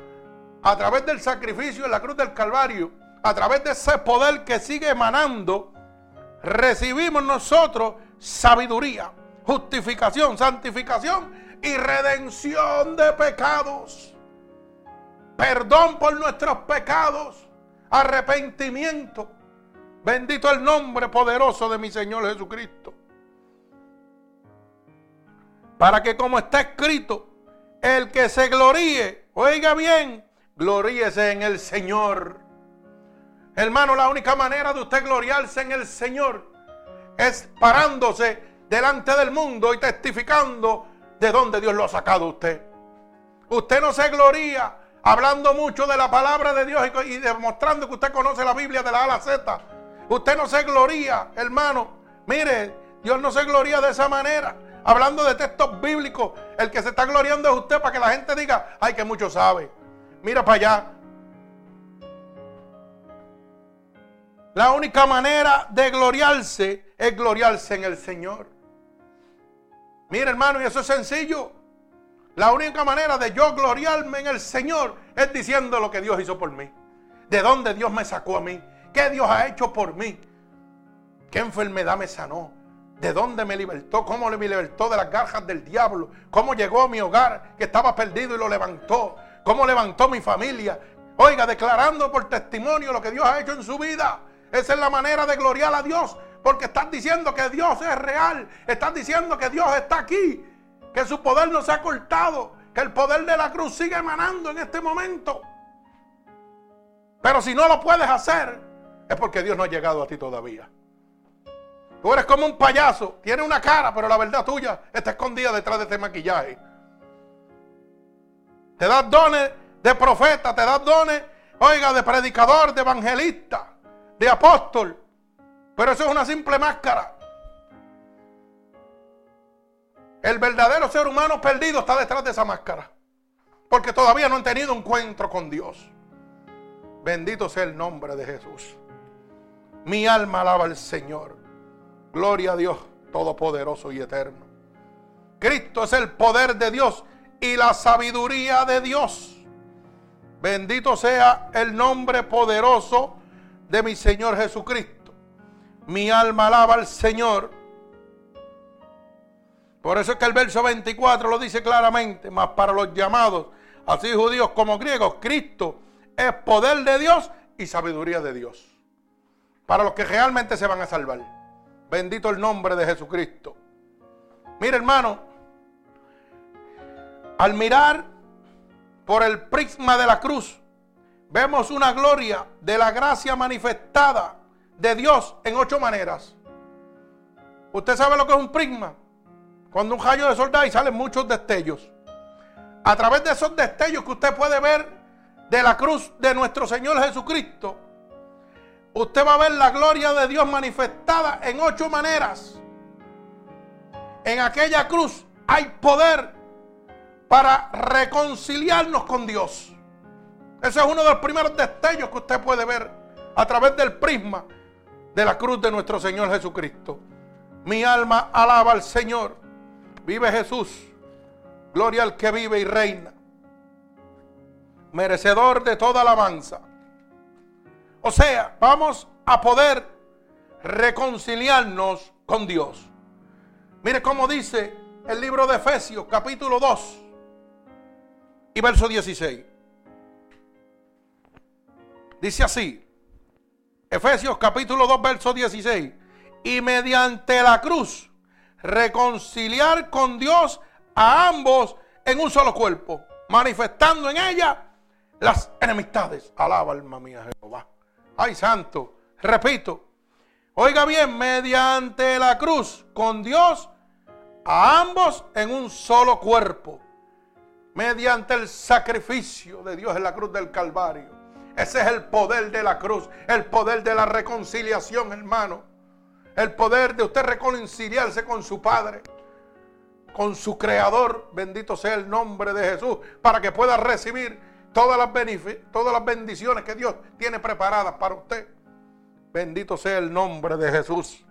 a través del sacrificio en la cruz del Calvario, a través de ese poder que sigue emanando, recibimos nosotros sabiduría, justificación, santificación y redención de pecados. perdón por nuestros pecados, arrepentimiento. Bendito el nombre poderoso de mi Señor Jesucristo. Para que como está escrito, el que se gloríe, oiga bien, gloríese en el Señor. Hermano, la única manera de usted gloriarse en el Señor es parándose delante del mundo y testificando de dónde Dios lo ha sacado a usted. Usted no se gloría hablando mucho de la palabra de Dios y, demostrando que usted conoce la Biblia de la A a la Z. Usted no se gloría, hermano. Mire, Dios no se gloría de esa manera. Hablando de textos bíblicos, el que se está gloriando es usted para que la gente diga, ay, que mucho sabe. Mira para allá. La única manera de gloriarse es gloriarse en el Señor. Mira hermano, y eso es sencillo. La única manera de yo gloriarme en el Señor es diciendo lo que Dios hizo por mí. De dónde Dios me sacó a mí. ¿Qué Dios ha hecho por mí? ¿Qué enfermedad me sanó? ¿De dónde me libertó? ¿Cómo me libertó de las garras del diablo? ¿Cómo llegó a mi hogar que estaba perdido y lo levantó? ¿Cómo levantó mi familia? Oiga, declarando por testimonio lo que Dios ha hecho en su vida. Esa es la manera de gloriar a Dios. Porque estás diciendo que Dios es real. Estás diciendo que Dios está aquí. Que su poder no se ha cortado. Que el poder de la cruz sigue emanando en este momento. Pero si no lo puedes hacer, es porque Dios no ha llegado a ti todavía. Tú eres como un payaso. Tiene una cara, pero la verdad tuya está escondida detrás de este maquillaje. Te das dones de profeta, te das dones, oiga, de predicador, de evangelista, de apóstol. Pero eso es una simple máscara. El verdadero ser humano perdido está detrás de esa máscara. Porque todavía no han tenido encuentro con Dios. Bendito sea el nombre de Jesús. Mi alma alaba al Señor. Gloria a Dios Todopoderoso y Eterno. Cristo es el poder de Dios y la sabiduría de Dios. Bendito sea el nombre poderoso de mi Señor Jesucristo. Mi alma alaba al Señor. Por eso es que el verso 24 lo dice claramente, más para los llamados, así judíos como griegos, Cristo es poder de Dios y sabiduría de Dios. Para los que realmente se van a salvar. Bendito el nombre de Jesucristo. Mire hermano, al mirar por el prisma de la cruz, vemos una gloria de la gracia manifestada de Dios en ocho maneras. Usted sabe lo que es un prisma. Cuando un rayo de soldado y salen muchos destellos. A través de esos destellos que usted puede ver de la cruz de nuestro Señor Jesucristo, usted va a ver la gloria de Dios manifestada en ocho maneras. En aquella cruz hay poder para reconciliarnos con Dios. Ese es uno de los primeros destellos que usted puede ver a través del prisma de la cruz de nuestro Señor Jesucristo. Mi alma alaba al Señor. Vive Jesús. Gloria al que vive y reina. Merecedor de toda alabanza. O sea, vamos a poder reconciliarnos con Dios. Mire cómo dice el libro de Efesios capítulo 2 y verso 16. Dice así, Efesios capítulo 2, verso 16. Y mediante la cruz reconciliar con Dios a ambos en un solo cuerpo, manifestando en ella las enemistades. Alaba alma mía Jehová. Ay, santo. Repito. Oiga bien, mediante la cruz con Dios a ambos en un solo cuerpo. Mediante el sacrificio de Dios en la cruz del Calvario ese es el poder de la cruz, el poder de la reconciliación, hermano. El poder de usted reconciliarse con su Padre, con su Creador. Bendito sea el nombre de Jesús, para que pueda recibir todas las, todas las bendiciones que Dios tiene preparadas para usted. Bendito sea el nombre de Jesús.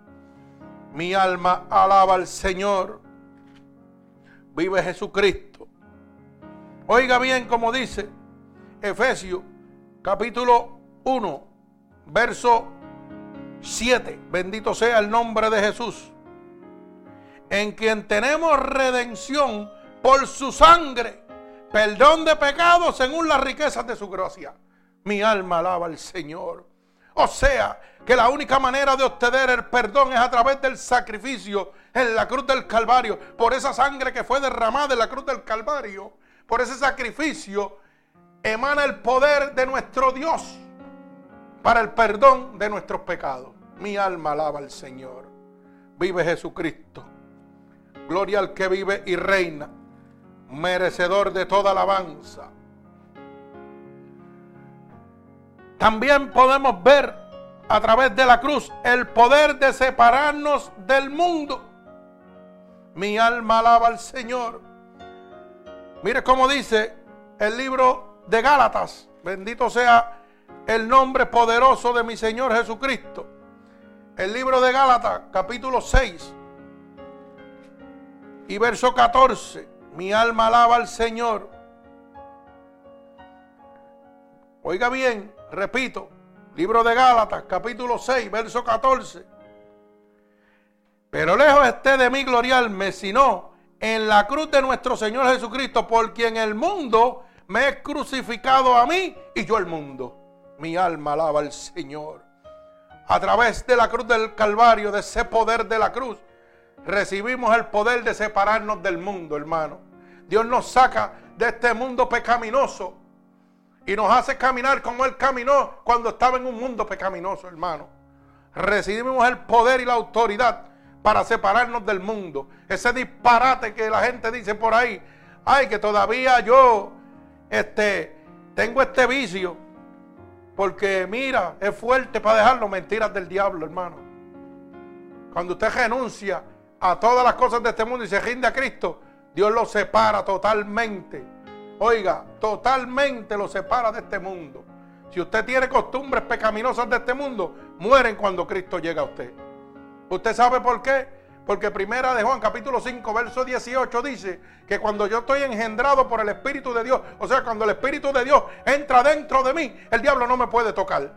Mi alma alaba al Señor. Vive Jesucristo. Oiga bien como dice Efesios capítulo 1, verso 7. Bendito sea el nombre de Jesús. En quien tenemos redención por su sangre, Perdón de pecados según las riquezas de su gracia. Mi alma alaba al Señor. O sea, que la única manera de obtener el perdón es a través del sacrificio en la cruz del Calvario. Por esa sangre que fue derramada en la cruz del Calvario. Por ese sacrificio emana el poder de nuestro Dios para el perdón de nuestros pecados. Mi alma alaba al Señor. Vive Jesucristo. Gloria al que vive y reina, merecedor de toda alabanza. También podemos ver a través de la cruz el poder de separarnos del mundo. Mi alma alaba al Señor. Mire cómo dice el libro de Gálatas. Bendito sea el nombre poderoso de mi Señor Jesucristo. El libro de Gálatas, capítulo 6 y verso 14. Mi alma alaba al Señor. Oiga bien, repito, libro de Gálatas, capítulo 6, verso 14. Pero lejos esté de mí gloriarme, sino en la cruz de nuestro Señor Jesucristo, por quien el mundo me he crucificado a mí y yo el mundo. Mi alma alaba al Señor. A través de la cruz del Calvario, de ese poder de la cruz, recibimos el poder de separarnos del mundo, hermano. Dios nos saca de este mundo pecaminoso y nos hace caminar como Él caminó cuando estaba en un mundo pecaminoso, hermano. Recibimos el poder y la autoridad para separarnos del mundo. Ese disparate que la gente dice por ahí, ay, que todavía yo este, tengo este vicio, porque mira, es fuerte para dejarlo, mentiras del diablo, hermano. Cuando usted renuncia a todas las cosas de este mundo y se rinde a Cristo, Dios lo separa totalmente. Oiga, totalmente lo separa de este mundo. Si usted tiene costumbres pecaminosas de este mundo, mueren cuando Cristo llega a usted. ¿Usted sabe por qué? Porque primera de Juan capítulo 5 verso 18 dice que cuando yo estoy engendrado por el Espíritu de Dios, o sea, cuando el Espíritu de Dios entra dentro de mí, el diablo no me puede tocar.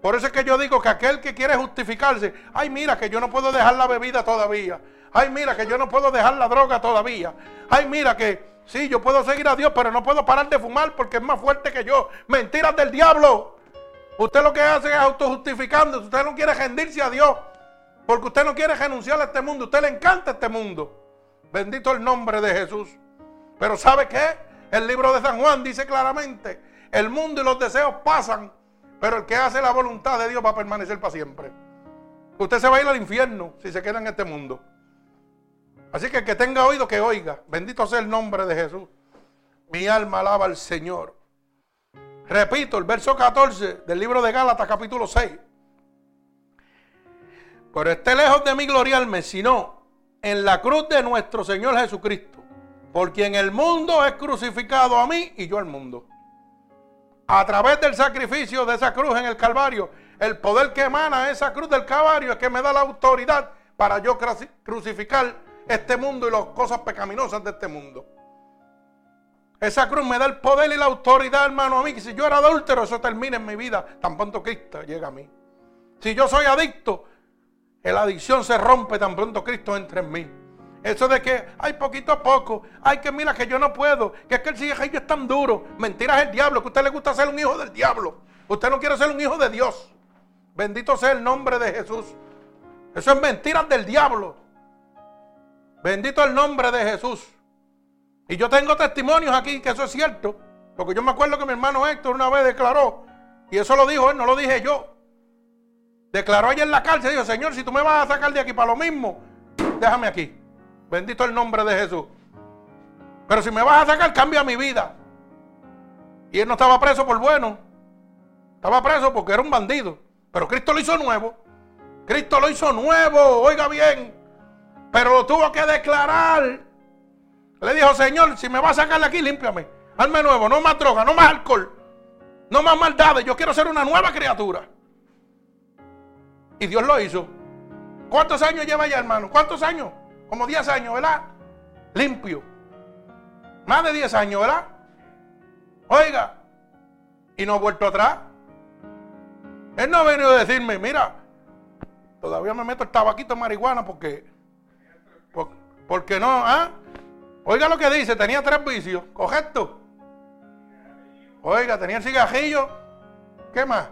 Por eso es que yo digo que aquel que quiere justificarse, ay mira que yo no puedo dejar la bebida todavía. Ay mira que yo no puedo dejar la droga todavía. Ay mira que sí, yo puedo seguir a Dios, pero no puedo parar de fumar porque es más fuerte que yo. Mentiras del diablo. Usted lo que hace es autojustificando. Usted no quiere rendirse a Dios. Porque usted no quiere renunciar a este mundo. Usted le encanta este mundo. Bendito el nombre de Jesús. Pero ¿sabe qué? El libro de San Juan dice claramente, el mundo y los deseos pasan, pero el que hace la voluntad de Dios va a permanecer para siempre. Usted se va a ir al infierno si se queda en este mundo. Así que el que tenga oído, que oiga. Bendito sea el nombre de Jesús. Mi alma alaba al Señor. Repito, el verso 14 del libro de Gálatas, capítulo 6. Pero esté lejos de mí gloriarme, sino en la cruz de nuestro Señor Jesucristo. Por quien el mundo es crucificado a mí y yo al mundo a través del sacrificio de esa cruz en el Calvario, el poder que emana esa cruz del Calvario es que me da la autoridad para yo crucificar este mundo y las cosas pecaminosas de este mundo. Esa cruz me da el poder y la autoridad, hermano, a mí. Que si yo era adúltero, eso termina en mi vida tan pronto Cristo llega a mí. Si yo soy adicto, la adicción se rompe tan pronto Cristo entra en mí. Eso de que, hay poquito a poco, ay, que mira que yo no puedo, que es que el cigarrillo es tan duro. Mentira es el diablo, que a usted le gusta ser un hijo del diablo. Usted no quiere ser un hijo de Dios. Bendito sea el nombre de Jesús. Eso es mentiras del diablo. Bendito el nombre de Jesús. Y yo tengo testimonios aquí que eso es cierto. Porque yo me acuerdo que mi hermano Héctor una vez declaró, y eso lo dijo él, no lo dije yo. Declaró allá en la cárcel, dijo, Señor, si tú me vas a sacar de aquí para lo mismo, déjame aquí. Bendito el nombre de Jesús. Pero si me vas a sacar, cambia mi vida. Y él no estaba preso por bueno. Estaba preso porque era un bandido. Pero Cristo lo hizo nuevo. Cristo lo hizo nuevo, oiga bien. Pero lo tuvo que declarar. Le dijo, Señor, si me vas a sacar de aquí, límpiame. Hazme nuevo, no más droga, no más alcohol, no más maldades. Yo quiero ser una nueva criatura. Y Dios lo hizo. ¿Cuántos años lleva ya, hermano? ¿Cuántos años? Como 10 años, ¿verdad? Limpio. Más de 10 años, ¿verdad? Oiga, y no ha vuelto atrás. Él no ha venido a decirme, mira, todavía me meto el tabaquito de marihuana porque, porque, no, ¿ah? Oiga lo que dice, tenía tres vicios, correcto. Oiga, tenía el cigajillo. ¿Qué más?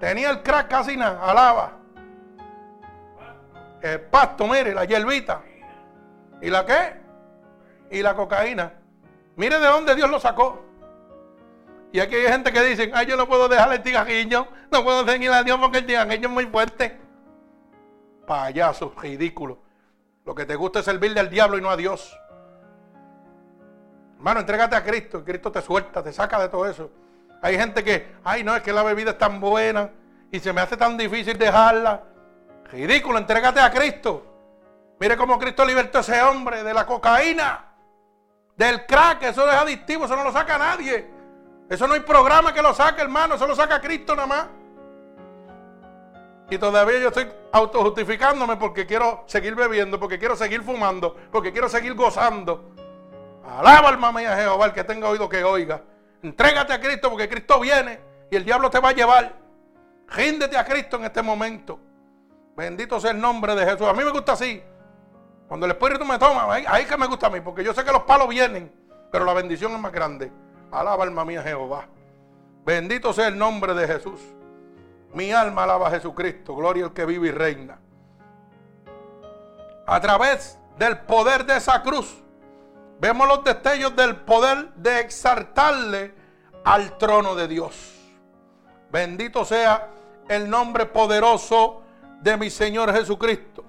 Tenía el crack casi nada, alaba. El pasto, mire, la hierbita. ¿Y la qué? Y la cocaína. Mire de dónde Dios lo sacó. Y aquí hay gente que dice, ay, yo no puedo dejar el cigajillo, no puedo seguir a Dios porque el cigajillo es muy fuerte. Payaso, ridículo. Lo que te gusta es servirle al diablo y no a Dios. Hermano, entrégate a Cristo. Cristo te suelta, te saca de todo eso. Hay gente que, ay, no, es que la bebida es tan buena y se me hace tan difícil dejarla. Ridículo, entrégate a Cristo. Mire cómo Cristo libertó a ese hombre de la cocaína, del crack. Eso es adictivo, eso no lo saca nadie. Eso no hay programa que lo saque, hermano. Eso lo saca Cristo nada más. Y todavía yo estoy autojustificándome porque quiero seguir bebiendo, porque quiero seguir fumando, porque quiero seguir gozando. Alaba alma mía Jehová, el que tenga oído que oiga. Entrégate a Cristo porque Cristo viene y el diablo te va a llevar. Ríndete a Cristo en este momento. Bendito sea el nombre de Jesús. A mí me gusta así. Cuando el Espíritu me toma, ahí, ahí que me gusta a mí, porque yo sé que los palos vienen, pero la bendición es más grande. Alaba alma mía Jehová. Bendito sea el nombre de Jesús. Mi alma alaba a Jesucristo. Gloria al que vive y reina. A través del poder de esa cruz vemos los destellos del poder de exaltarle al trono de Dios. Bendito sea el nombre poderoso de mi Señor Jesucristo.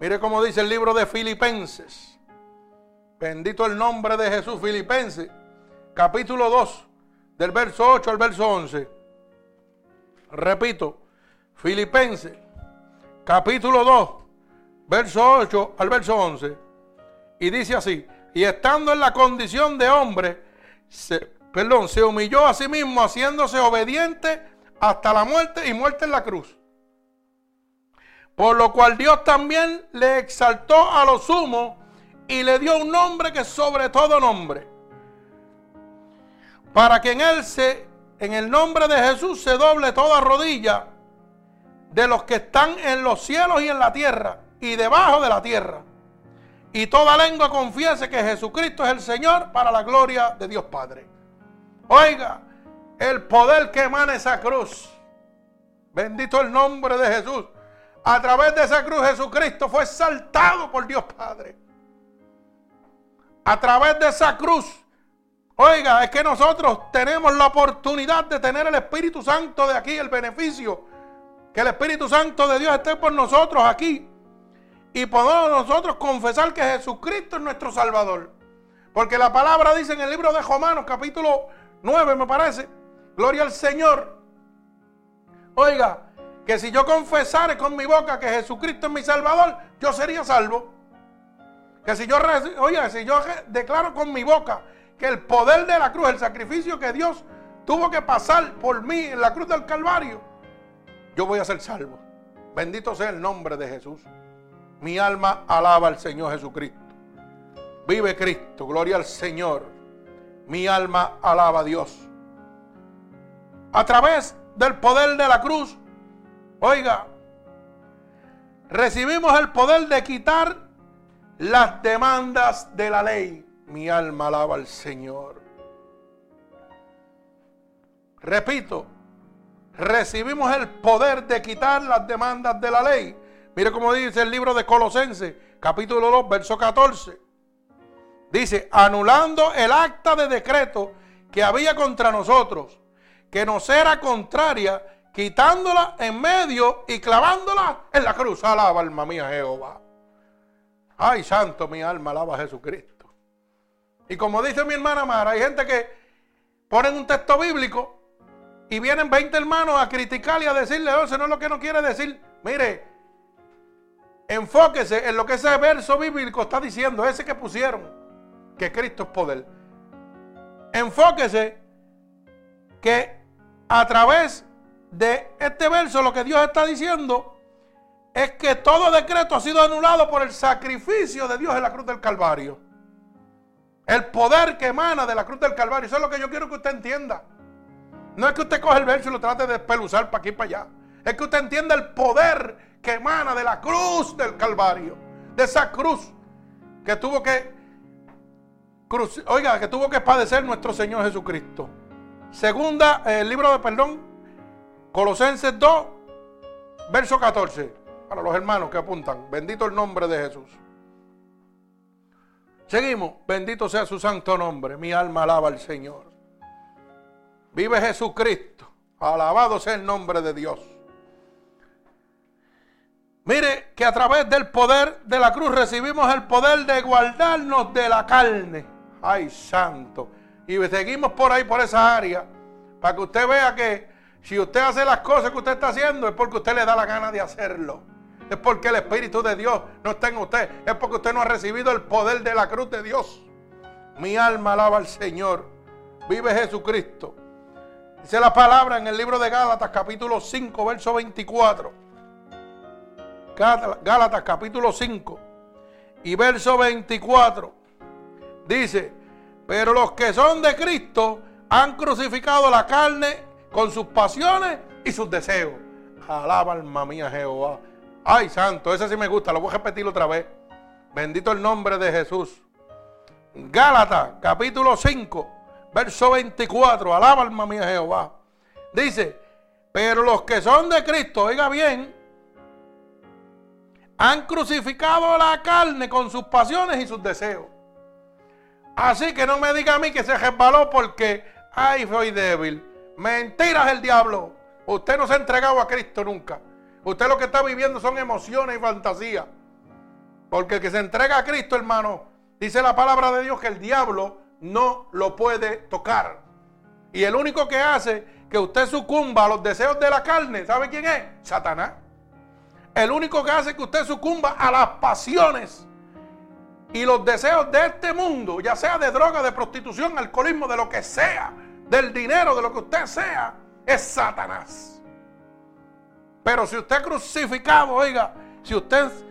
Mire cómo dice el libro de Filipenses. Bendito el nombre de Jesús, Filipenses, capítulo 2, del verso 8 al verso 11. Repito, Filipenses, capítulo 2, verso 8 al verso 11. Y dice así, y estando en la condición de hombre, perdón, se humilló a sí mismo haciéndose obediente hasta la muerte y muerte en la cruz. Por lo cual Dios también le exaltó a lo sumo y le dio un nombre que sobre todo nombre. Para que en él se, en el nombre de Jesús se doble toda rodilla de los que están en los cielos y en la tierra y debajo de la tierra y toda lengua confiese que Jesucristo es el Señor para la gloria de Dios Padre. Oiga, el poder que emana esa cruz. Bendito el nombre de Jesús. A través de esa cruz Jesucristo fue exaltado por Dios Padre. A través de esa cruz. Oiga, es que nosotros tenemos la oportunidad de tener el Espíritu Santo de aquí, el beneficio. Que el Espíritu Santo de Dios esté por nosotros aquí y podemos nosotros confesar que Jesucristo es nuestro Salvador. Porque la palabra dice en el libro de Romanos, capítulo 9, me parece, gloria al Señor. Oiga, que si yo confesare con mi boca que Jesucristo es mi Salvador, yo sería salvo. Que si yo, oiga, si yo declaro con mi boca que el poder de la cruz, el sacrificio que Dios tuvo que pasar por mí en la cruz del Calvario, yo voy a ser salvo. Bendito sea el nombre de Jesús. Mi alma alaba al Señor Jesucristo. Vive Cristo, gloria al Señor. Mi alma alaba a Dios. A través del poder de la cruz, oiga, recibimos el poder de quitar las demandas de la ley. Mi alma alaba al Señor. Repito, recibimos el poder de quitar las demandas de la ley. Mire cómo dice el libro de Colosenses, capítulo 2, verso 14. Dice, anulando el acta de decreto que había contra nosotros, que nos era contraria, quitándola en medio y clavándola en la cruz. Alaba alma mía Jehová. Ay, santo, mi alma alaba a Jesucristo. Y como dice mi hermana Mara, hay gente que ponen un texto bíblico y vienen 20 hermanos a criticarle y a decirle, oh, eso no es lo que no quiere decir. Mire, Enfóquese en lo que ese verso bíblico está diciendo, ese que pusieron, que Cristo es poder. Enfóquese que a través de este verso lo que Dios está diciendo es que todo decreto ha sido anulado por el sacrificio de Dios en la cruz del Calvario. El poder que emana de la cruz del Calvario. Eso es lo que yo quiero que usted entienda. No es que usted coge el verso y lo trate de despeluzar para aquí y para allá. Es que usted entienda el poder que emana de la cruz del Calvario. De esa cruz que tuvo que, oiga, que tuvo que padecer nuestro Señor Jesucristo. Segunda, eh, el libro de perdón, Colosenses 2, verso 14. Para los hermanos que apuntan, bendito el nombre de Jesús. Seguimos, bendito sea su santo nombre, mi alma alaba al Señor. Vive Jesucristo, alabado sea el nombre de Dios. Mire que a través del poder de la cruz recibimos el poder de guardarnos de la carne. Ay, santo. Y seguimos por ahí, por esa área, para que usted vea que si usted hace las cosas que usted está haciendo es porque usted le da la gana de hacerlo. Es porque el Espíritu de Dios no está en usted. Es porque usted no ha recibido el poder de la cruz de Dios. Mi alma alaba al Señor. Vive Jesucristo. Dice la palabra en el libro de Gálatas capítulo 5, verso 24. Gálatas capítulo 5 y verso 24. Dice, pero los que son de Cristo han crucificado la carne con sus pasiones y sus deseos. Alaba alma mía Jehová. Ay, santo, ese sí me gusta, lo voy a repetir otra vez. Bendito el nombre de Jesús. Gálatas capítulo 5, verso 24. Alaba alma mía Jehová. Dice, pero los que son de Cristo, oiga bien, han crucificado la carne con sus pasiones y sus deseos. Así que no me diga a mí que se resbaló porque, ay, soy débil. Mentiras el diablo. Usted no se ha entregado a Cristo nunca. Usted lo que está viviendo son emociones y fantasías. Porque el que se entrega a Cristo, hermano, dice la palabra de Dios que el diablo no lo puede tocar. Y el único que hace que usted sucumba a los deseos de la carne, ¿sabe quién es? Satanás. El único que hace que usted sucumba a las pasiones y los deseos de este mundo, ya sea de droga, de prostitución, alcoholismo, de lo que sea, del dinero, de lo que usted sea, es Satanás. Pero si usted es crucificado, oiga, si usted es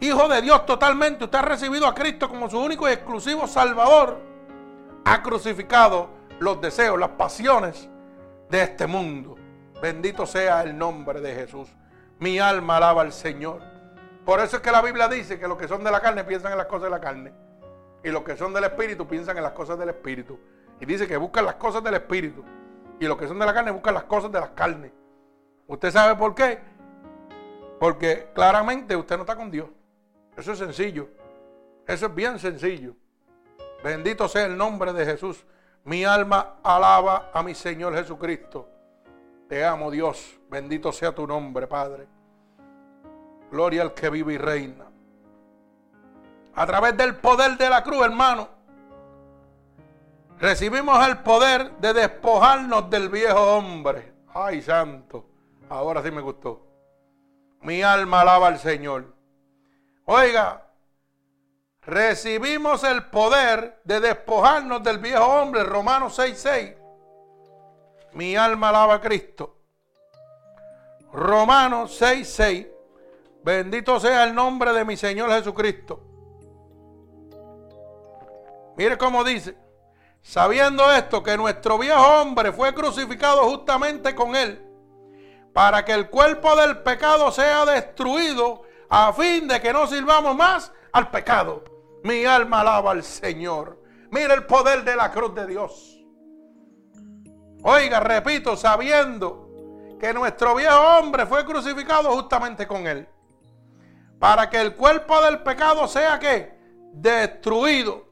hijo de Dios totalmente, usted ha recibido a Cristo como su único y exclusivo Salvador, ha crucificado los deseos, las pasiones de este mundo. Bendito sea el nombre de Jesús. Mi alma alaba al Señor. Por eso es que la Biblia dice que los que son de la carne piensan en las cosas de la carne. Y los que son del Espíritu piensan en las cosas del Espíritu. Y dice que buscan las cosas del Espíritu. Y los que son de la carne buscan las cosas de las carnes. ¿Usted sabe por qué? Porque claramente usted no está con Dios. Eso es sencillo. Eso es bien sencillo. Bendito sea el nombre de Jesús. Mi alma alaba a mi Señor Jesucristo. Te amo Dios, bendito sea tu nombre, Padre. Gloria al que vive y reina. A través del poder de la cruz, hermano, recibimos el poder de despojarnos del viejo hombre. Ay, santo. Ahora sí me gustó. Mi alma alaba al Señor. Oiga, recibimos el poder de despojarnos del viejo hombre. Romanos 6:6. Mi alma alaba a Cristo. Romanos 6:6. 6. Bendito sea el nombre de mi Señor Jesucristo. Mire cómo dice. Sabiendo esto, que nuestro viejo hombre fue crucificado justamente con él, para que el cuerpo del pecado sea destruido, a fin de que no sirvamos más al pecado. Mi alma alaba al Señor. Mire el poder de la cruz de Dios. Oiga, repito, sabiendo que nuestro viejo hombre fue crucificado justamente con él. Para que el cuerpo del pecado sea que destruido.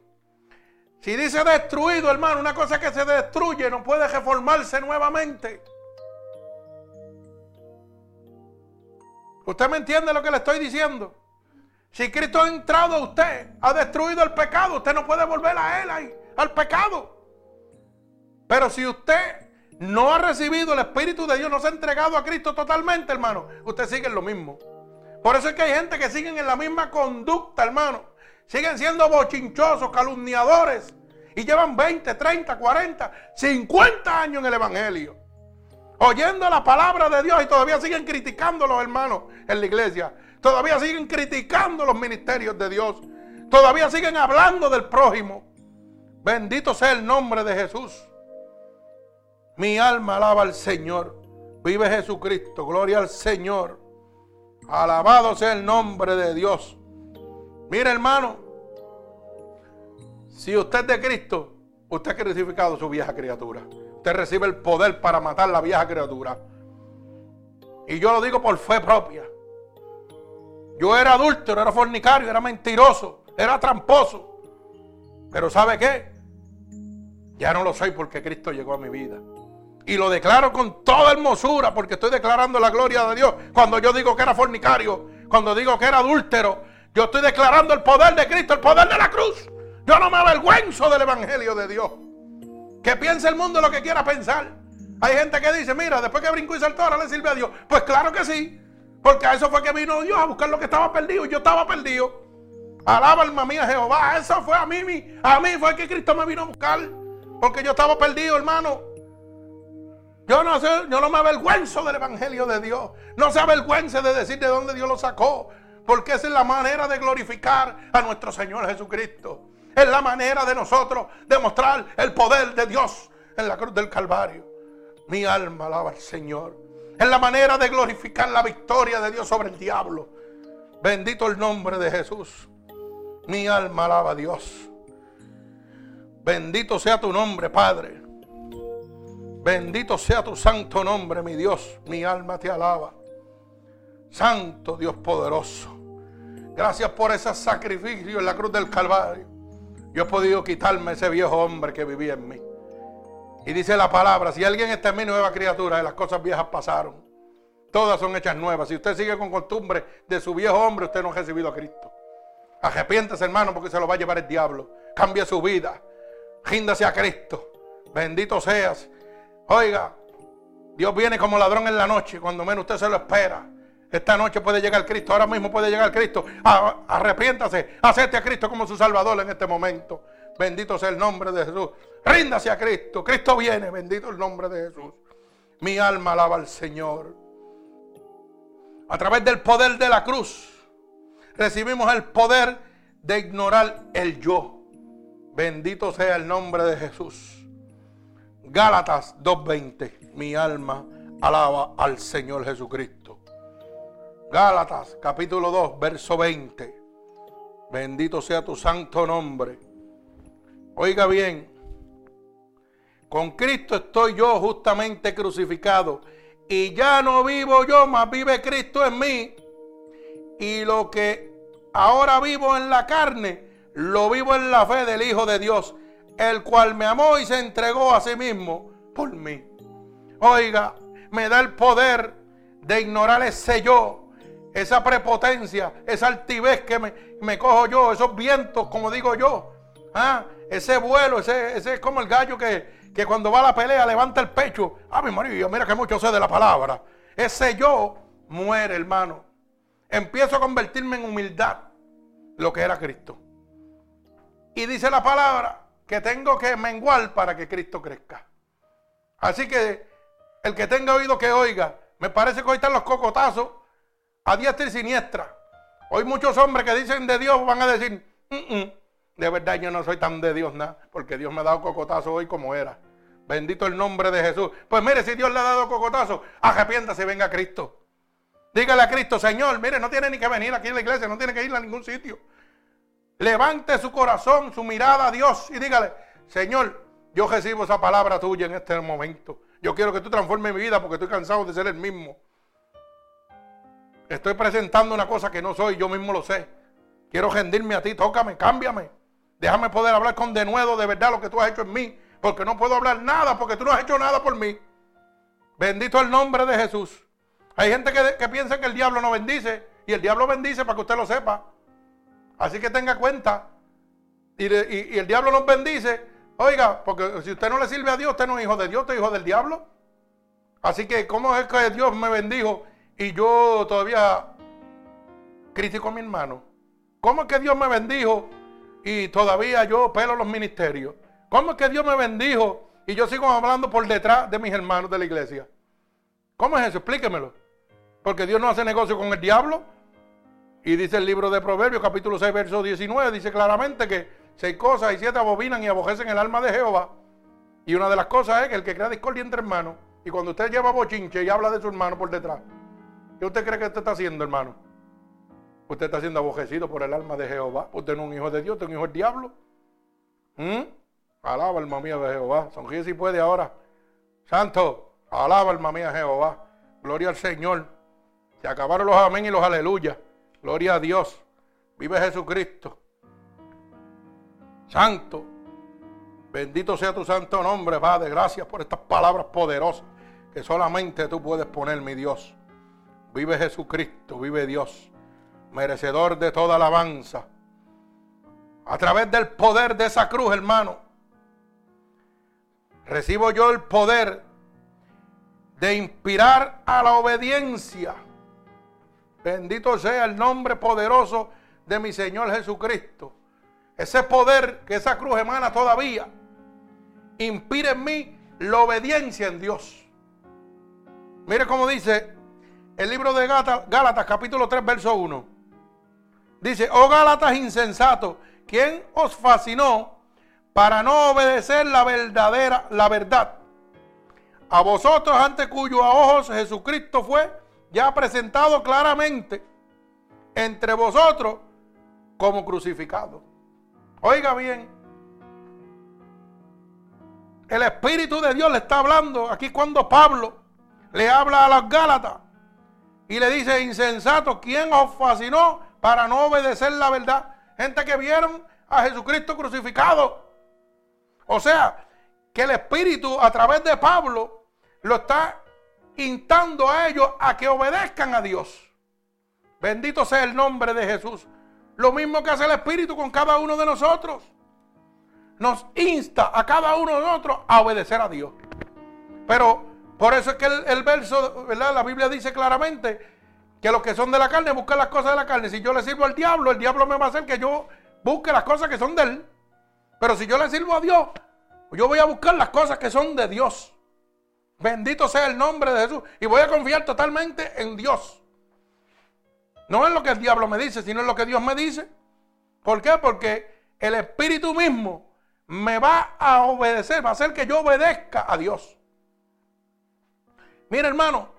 Si dice destruido, hermano, una cosa que se destruye no puede reformarse nuevamente. ¿Usted me entiende lo que le estoy diciendo? Si Cristo ha entrado a usted, ha destruido el pecado, usted no puede volver a él al pecado. Pero si usted no ha recibido el Espíritu de Dios, no se ha entregado a Cristo totalmente, hermano, usted sigue en lo mismo. Por eso es que hay gente que siguen en la misma conducta, hermano. Siguen siendo bochinchosos, calumniadores. Y llevan 20, 30, 40, 50 años en el Evangelio. Oyendo la palabra de Dios y todavía siguen criticando los hermanos en la iglesia. Todavía siguen criticando los ministerios de Dios. Todavía siguen hablando del prójimo. Bendito sea el nombre de Jesús. Mi alma alaba al Señor. Vive Jesucristo. Gloria al Señor. Alabado sea el nombre de Dios. Mira, hermano. Si usted es de Cristo, usted ha crucificado su vieja criatura. Usted recibe el poder para matar la vieja criatura. Y yo lo digo por fe propia. Yo era adúltero, era fornicario, era mentiroso, era tramposo. Pero ¿sabe qué? Ya no lo soy porque Cristo llegó a mi vida. Y lo declaro con toda hermosura porque estoy declarando la gloria de Dios. Cuando yo digo que era fornicario, cuando digo que era adúltero, yo estoy declarando el poder de Cristo, el poder de la cruz. Yo no me avergüenzo del Evangelio de Dios. Que piense el mundo lo que quiera pensar. Hay gente que dice, mira, después que brinco y saltó, ahora le sirve a Dios. Pues claro que sí. Porque a eso fue que vino Dios a buscar lo que estaba perdido. Yo estaba perdido. Alaba alma mía Jehová. Eso fue a mí. A mí fue que Cristo me vino a buscar. Porque yo estaba perdido, hermano. Yo no, sé, yo no me avergüenzo del Evangelio de Dios. No se avergüence de decir de dónde Dios lo sacó. Porque esa es la manera de glorificar a nuestro Señor Jesucristo. Es la manera de nosotros demostrar el poder de Dios en la cruz del Calvario. Mi alma alaba al Señor. Es la manera de glorificar la victoria de Dios sobre el diablo. Bendito el nombre de Jesús. Mi alma alaba a Dios. Bendito sea tu nombre, Padre. Bendito sea tu santo nombre, mi Dios. Mi alma te alaba. Santo Dios poderoso. Gracias por ese sacrificio en la cruz del Calvario. Yo he podido quitarme ese viejo hombre que vivía en mí. Y dice la palabra, si alguien está en mi nueva criatura, las cosas viejas pasaron. Todas son hechas nuevas. Si usted sigue con costumbre de su viejo hombre, usted no ha recibido a Cristo. Arrepiéntese, hermano, porque se lo va a llevar el diablo. Cambie su vida. Ríndase a Cristo. Bendito seas. Oiga, Dios viene como ladrón en la noche, cuando menos usted se lo espera. Esta noche puede llegar Cristo, ahora mismo puede llegar Cristo. Arrepiéntase, acepte a Cristo como su Salvador en este momento. Bendito sea el nombre de Jesús. Ríndase a Cristo. Cristo viene. Bendito el nombre de Jesús. Mi alma alaba al Señor. A través del poder de la cruz recibimos el poder de ignorar el yo. Bendito sea el nombre de Jesús. Gálatas 2.20. Mi alma alaba al Señor Jesucristo. Gálatas capítulo 2, verso 20. Bendito sea tu santo nombre. Oiga bien, con Cristo estoy yo justamente crucificado. Y ya no vivo yo, mas vive Cristo en mí. Y lo que ahora vivo en la carne, lo vivo en la fe del Hijo de Dios, el cual me amó y se entregó a sí mismo por mí. Oiga, me da el poder de ignorar ese yo, esa prepotencia, esa altivez que me, me cojo yo, esos vientos, como digo yo. ¿Ah? Ese vuelo, ese, ese es como el gallo que, que cuando va a la pelea levanta el pecho. Ah, mi marido, mira que mucho sé de la palabra. Ese yo muere, hermano. Empiezo a convertirme en humildad, lo que era Cristo. Y dice la palabra que tengo que menguar para que Cristo crezca. Así que el que tenga oído que oiga, me parece que hoy están los cocotazos a diestra y siniestra. Hoy muchos hombres que dicen de Dios van a decir, mm, mm, de verdad yo no soy tan de Dios nada, porque Dios me ha dado cocotazo hoy como era. Bendito el nombre de Jesús. Pues mire, si Dios le ha dado cocotazo, arrepiéntase, venga a Cristo. Dígale a Cristo, Señor, mire, no tiene ni que venir aquí en la iglesia, no tiene que ir a ningún sitio. Levante su corazón, su mirada a Dios y dígale, Señor, yo recibo esa palabra tuya en este momento. Yo quiero que tú transformes mi vida porque estoy cansado de ser el mismo. Estoy presentando una cosa que no soy, yo mismo lo sé. Quiero rendirme a ti, tócame, cámbiame. Déjame poder hablar con denuedo de verdad lo que tú has hecho en mí. Porque no puedo hablar nada porque tú no has hecho nada por mí. Bendito el nombre de Jesús. Hay gente que, piensa que el diablo no bendice. Y el diablo bendice para que usted lo sepa. Así que tenga cuenta. Y, el diablo nos bendice. Oiga, porque si usted no le sirve a Dios, usted no es hijo de Dios, usted es hijo del diablo. Así que, ¿cómo es que Dios me bendijo y yo todavía critico a mi hermano? ¿Cómo es que Dios me bendijo y todavía yo pelo los ministerios. ¿Cómo es que Dios me bendijo y yo sigo hablando por detrás de mis hermanos de la iglesia? ¿Cómo es eso? Explíquemelo. Porque Dios no hace negocio con el diablo. Y dice el libro de Proverbios, capítulo 6, verso 19, dice claramente que seis cosas y siete abominan y abojecen el alma de Jehová. Y una de las cosas es que el que crea discordia entre hermanos, y cuando usted lleva bochinche y habla de su hermano por detrás, ¿qué usted cree que usted está haciendo, hermano? Usted está siendo abojecido por el alma de Jehová. Usted no es un hijo de Dios, usted es un hijo del diablo. ¿Mm? Alaba alma mía de Jehová. Sonríe si puede ahora. Santo, alaba alma mía Jehová. Gloria al Señor. Se acabaron los amén y los aleluya. Gloria a Dios. Vive Jesucristo. Santo. Bendito sea tu santo nombre, Padre. Gracias por estas palabras poderosas que solamente tú puedes poner, mi Dios. Vive Jesucristo, vive Dios, merecedor de toda alabanza. A través del poder de esa cruz, hermano, recibo yo el poder de inspirar a la obediencia. Bendito sea el nombre poderoso de mi Señor Jesucristo. Ese poder que esa cruz emana todavía, inspira en mí la obediencia en Dios. Mire cómo dice el libro de Gálatas, capítulo 3, verso 1. Dice, oh Gálatas insensatos, ¿quién os fascinó para no obedecer la verdadera, la verdad? A vosotros ante cuyos ojos Jesucristo fue ya presentado claramente entre vosotros como crucificado. Oiga bien, el Espíritu de Dios le está hablando aquí cuando Pablo le habla a los Gálatas y le dice, insensato, ¿quién os fascinó para no obedecer la verdad? Gente que vieron a Jesucristo crucificado. O sea, que el Espíritu a través de Pablo lo está instando a ellos a que obedezcan a Dios. Bendito sea el nombre de Jesús. Lo mismo que hace el Espíritu con cada uno de nosotros. Nos insta a cada uno de nosotros a obedecer a Dios. Pero por eso es que el, verso, ¿verdad? La Biblia dice claramente que los que son de la carne buscan las cosas de la carne. Si yo le sirvo al diablo, el diablo me va a hacer que yo busque las cosas que son de él. Pero si yo le sirvo a Dios, yo voy a buscar las cosas que son de Dios. Bendito sea el nombre de Jesús. Y voy a confiar totalmente en Dios. No es lo que el diablo me dice, sino en lo que Dios me dice. ¿Por qué? Porque el Espíritu mismo me va a obedecer, va a hacer que yo obedezca a Dios. Mira, hermano,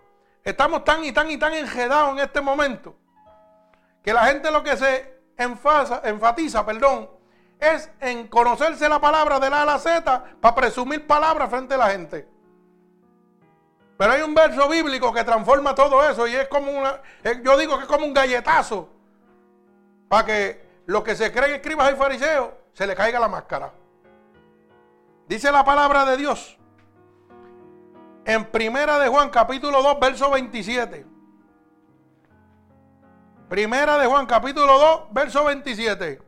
estamos tan y tan y tan enredados en este momento que la gente lo que se enfatiza, perdón, es en conocerse la palabra de la A la Z para presumir palabras frente a la gente. Pero hay un verso bíblico que transforma todo eso y es como una, yo digo que es como un galletazo para que los que se creen escribas y fariseos se le caiga la máscara. Dice la palabra de Dios en Primera de Juan, capítulo 2, verso 27. Primera de Juan, capítulo 2, verso 27.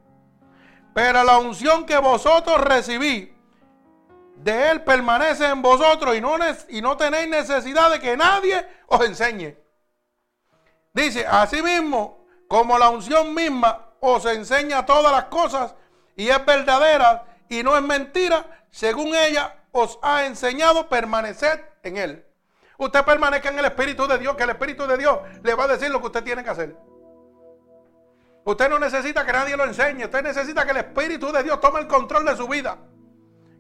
Pero la unción que vosotros recibí, de él permanece en vosotros y no, tenéis necesidad de que nadie os enseñe. Dice, asimismo, como la unción misma os enseña todas las cosas y es verdadera y no es mentira, según ella os ha enseñado, permanecer en Él. Usted permanezca en el Espíritu de Dios, que el Espíritu de Dios le va a decir lo que usted tiene que hacer. Usted no necesita que nadie lo enseñe, usted necesita que el Espíritu de Dios tome el control de su vida.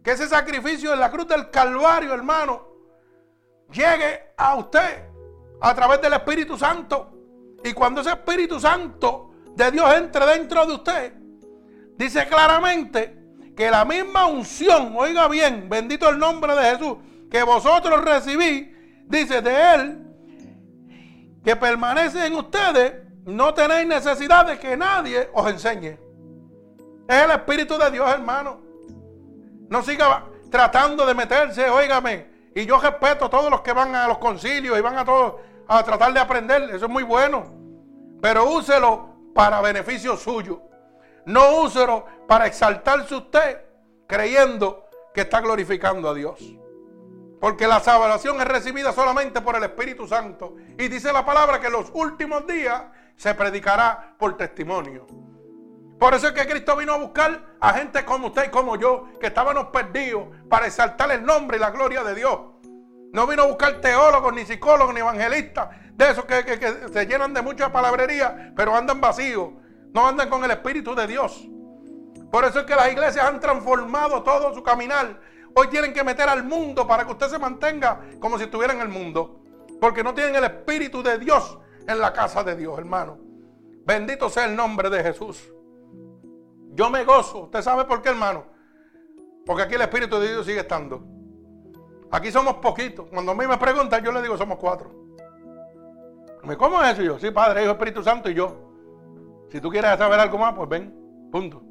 Que ese sacrificio en la cruz del Calvario, hermano, llegue a usted a través del Espíritu Santo. Y cuando ese Espíritu Santo de Dios entre dentro de usted, dice claramente que la misma unción, oiga bien, bendito el nombre de Jesús, que vosotros recibí, dice de Él, que permanece en ustedes, no tenéis necesidad de que nadie os enseñe. Es el Espíritu de Dios, hermano. No siga tratando de meterse, óigame. Y yo respeto a todos los que van a los concilios y van a todos a tratar de aprender. Eso es muy bueno. Pero úselo para beneficio suyo. No úselo para exaltarse usted creyendo que está glorificando a Dios. Porque la salvación es recibida solamente por el Espíritu Santo. Y dice la palabra que en los últimos días se predicará por testimonio. Por eso es que Cristo vino a buscar a gente como usted y como yo, que estábamos perdidos, para exaltar el nombre y la gloria de Dios. No vino a buscar teólogos, ni psicólogos, ni evangelistas, de esos que, que se llenan de mucha palabrería, pero andan vacíos. No andan con el Espíritu de Dios. Por eso es que las iglesias han transformado todo su caminar Hoy tienen que meter al mundo para que usted se mantenga como si estuviera en el mundo. Porque no tienen el Espíritu de Dios en la casa de Dios, hermano. Bendito sea el nombre de Jesús. Yo me gozo. ¿Usted sabe por qué, hermano? Porque aquí el Espíritu de Dios sigue estando. Aquí somos poquitos. Cuando a mí me preguntan, yo le digo, somos cuatro. ¿Cómo es eso? yo, sí, Padre, Hijo, Espíritu Santo y yo. Si tú quieres saber algo más, pues ven. Punto.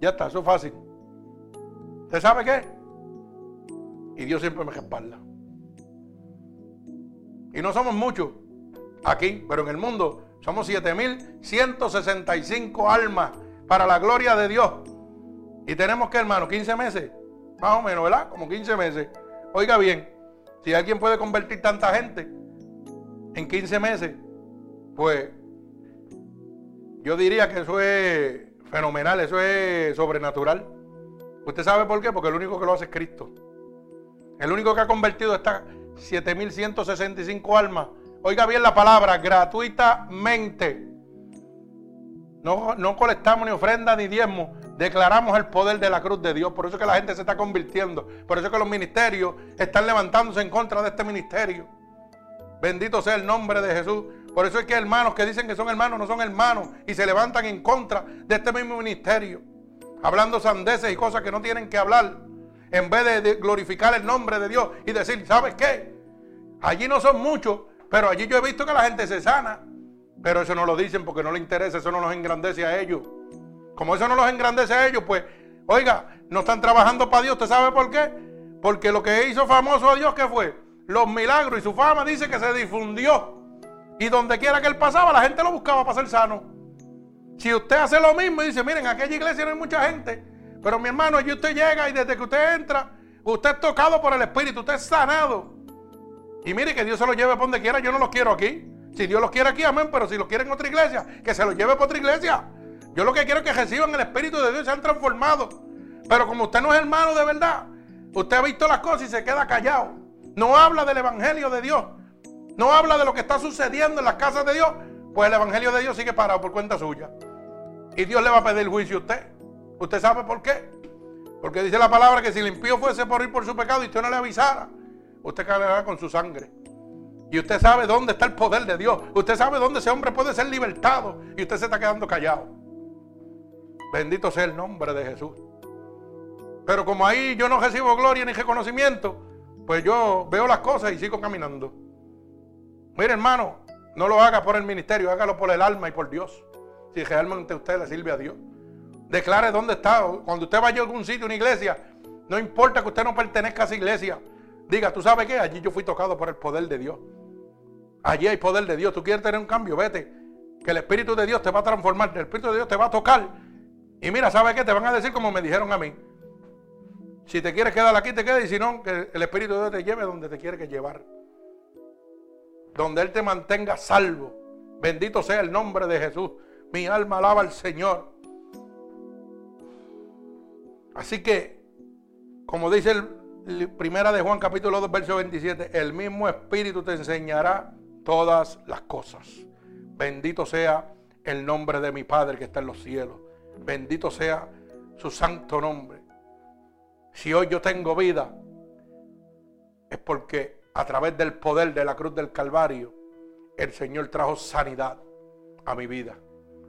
Ya está, eso es fácil. ¿Usted sabe qué? Y Dios siempre me respalda. Y no somos muchos aquí, pero en el mundo somos 7.165 almas para la gloria de Dios. Y tenemos que, hermano, 15 meses, más o menos, ¿verdad? Como 15 meses. Oiga bien, si alguien puede convertir tanta gente en 15 meses, pues yo diría que eso es fenomenal, eso es sobrenatural. ¿Usted sabe por qué? Porque el único que lo hace es Cristo. El único que ha convertido estas 7.165 almas. Oiga bien la palabra, gratuitamente. No, no colectamos ni ofrenda ni diezmo. Declaramos el poder de la cruz de Dios. Por eso es que la gente se está convirtiendo. Por eso es que los ministerios están levantándose en contra de este ministerio. Bendito sea el nombre de Jesús. Por eso es que hermanos que dicen que son hermanos no son hermanos y se levantan en contra de este mismo ministerio. Hablando sandeces y cosas que no tienen que hablar. En vez de, glorificar el nombre de Dios y decir, ¿sabes qué? Allí no son muchos, pero allí yo he visto que la gente se sana. Pero eso no lo dicen porque no les interesa, eso no los engrandece a ellos. Como eso no los engrandece a ellos, pues, oiga, no están trabajando para Dios. ¿Usted sabe por qué? Porque lo que hizo famoso a Dios, ¿qué fue? Los milagros y su fama dice que se difundió. Y donde quiera que él pasaba, la gente lo buscaba para ser sano. Si usted hace lo mismo y dice, miren, en aquella iglesia no hay mucha gente, pero mi hermano, allí usted llega y desde que usted entra, usted es tocado por el Espíritu, usted es sanado. Y mire que Dios se lo lleve por donde quiera, yo no lo quiero aquí. Si Dios los quiere aquí, amén, pero si lo quiere en otra iglesia, que se lo lleve por otra iglesia. Yo lo que quiero es que reciban el Espíritu de Dios y sean transformados. Pero como usted no es hermano de verdad, usted ha visto las cosas y se queda callado. No habla del Evangelio de Dios. No habla de lo que está sucediendo en las casas de Dios. Pues el Evangelio de Dios sigue parado por cuenta suya. Y Dios le va a pedir juicio a usted. ¿Usted sabe por qué? Porque dice la palabra que si el impío fuese por ir por su pecado y usted no le avisara, usted caerá con su sangre. Y usted sabe dónde está el poder de Dios. Usted sabe dónde ese hombre puede ser libertado. Y usted se está quedando callado. Bendito sea el nombre de Jesús. Pero como ahí yo no recibo gloria ni reconocimiento, pues yo veo las cosas y sigo caminando. Mire hermano, no lo haga por el ministerio, hágalo por el alma y por Dios. Si realmente usted le sirve a Dios. Declare dónde está. Cuando usted vaya a algún sitio, una iglesia, no importa que usted no pertenezca a esa iglesia. Diga, ¿tú sabes qué? Allí yo fui tocado por el poder de Dios. Allí hay poder de Dios. Tú quieres tener un cambio, vete. Que el Espíritu de Dios te va a transformar. El Espíritu de Dios te va a tocar. Y mira, ¿sabes qué? Te van a decir como me dijeron a mí. Si te quieres quedar aquí, te quedas. Y si no, que el Espíritu de Dios te lleve donde te quiere que llevar. Donde Él te mantenga salvo. Bendito sea el nombre de Jesús. Mi alma alaba al Señor. Así que, como dice el primera de Juan capítulo 2, verso 27, el mismo Espíritu te enseñará todas las cosas. Bendito sea el nombre de mi Padre que está en los cielos. Bendito sea su santo nombre. Si hoy yo tengo vida, es porque a través del poder de la cruz del Calvario, el Señor trajo sanidad a mi vida.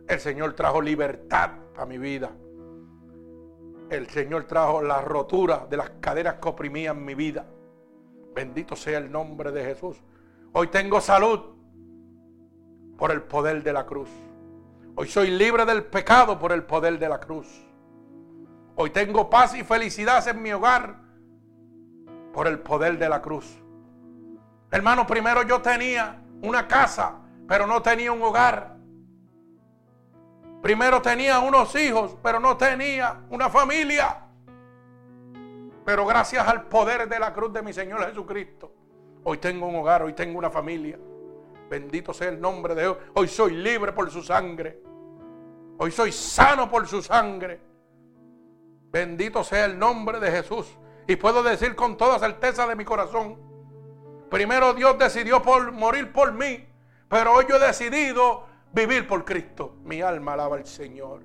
El Señor trajo libertad a mi vida el Señor trajo la rotura de las caderas que oprimían mi vida. Bendito sea el nombre de Jesús. Hoy tengo salud por el poder de la cruz. Hoy soy libre del pecado por el poder de la cruz. Hoy tengo paz y felicidad en mi hogar por el poder de la cruz. Hermano, primero yo tenía una casa, pero no tenía un hogar. Primero tenía unos hijos, pero no tenía una familia. Pero gracias al poder de la cruz de mi Señor Jesucristo, hoy tengo un hogar, hoy tengo una familia. Bendito sea el nombre de Dios. Hoy soy libre por su sangre. Hoy soy sano por su sangre. Bendito sea el nombre de Jesús. Y puedo decir con toda certeza de mi corazón, primero Dios decidió por morir por mí, pero hoy yo he decidido vivir por Cristo. Mi alma alaba al Señor.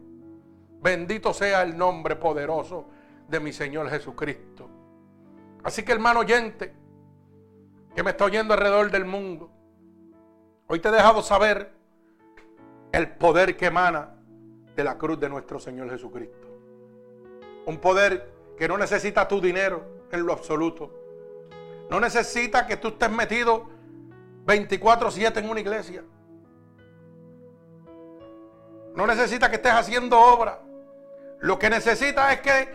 Bendito sea el nombre poderoso de mi Señor Jesucristo. Así que hermano oyente, que me está oyendo alrededor del mundo, hoy te he dejado saber el poder que emana de la cruz de nuestro Señor Jesucristo. Un poder que no necesita tu dinero en lo absoluto. No necesita que tú estés metido 24/7 en una iglesia. No necesita que estés haciendo obra. Lo que necesita es que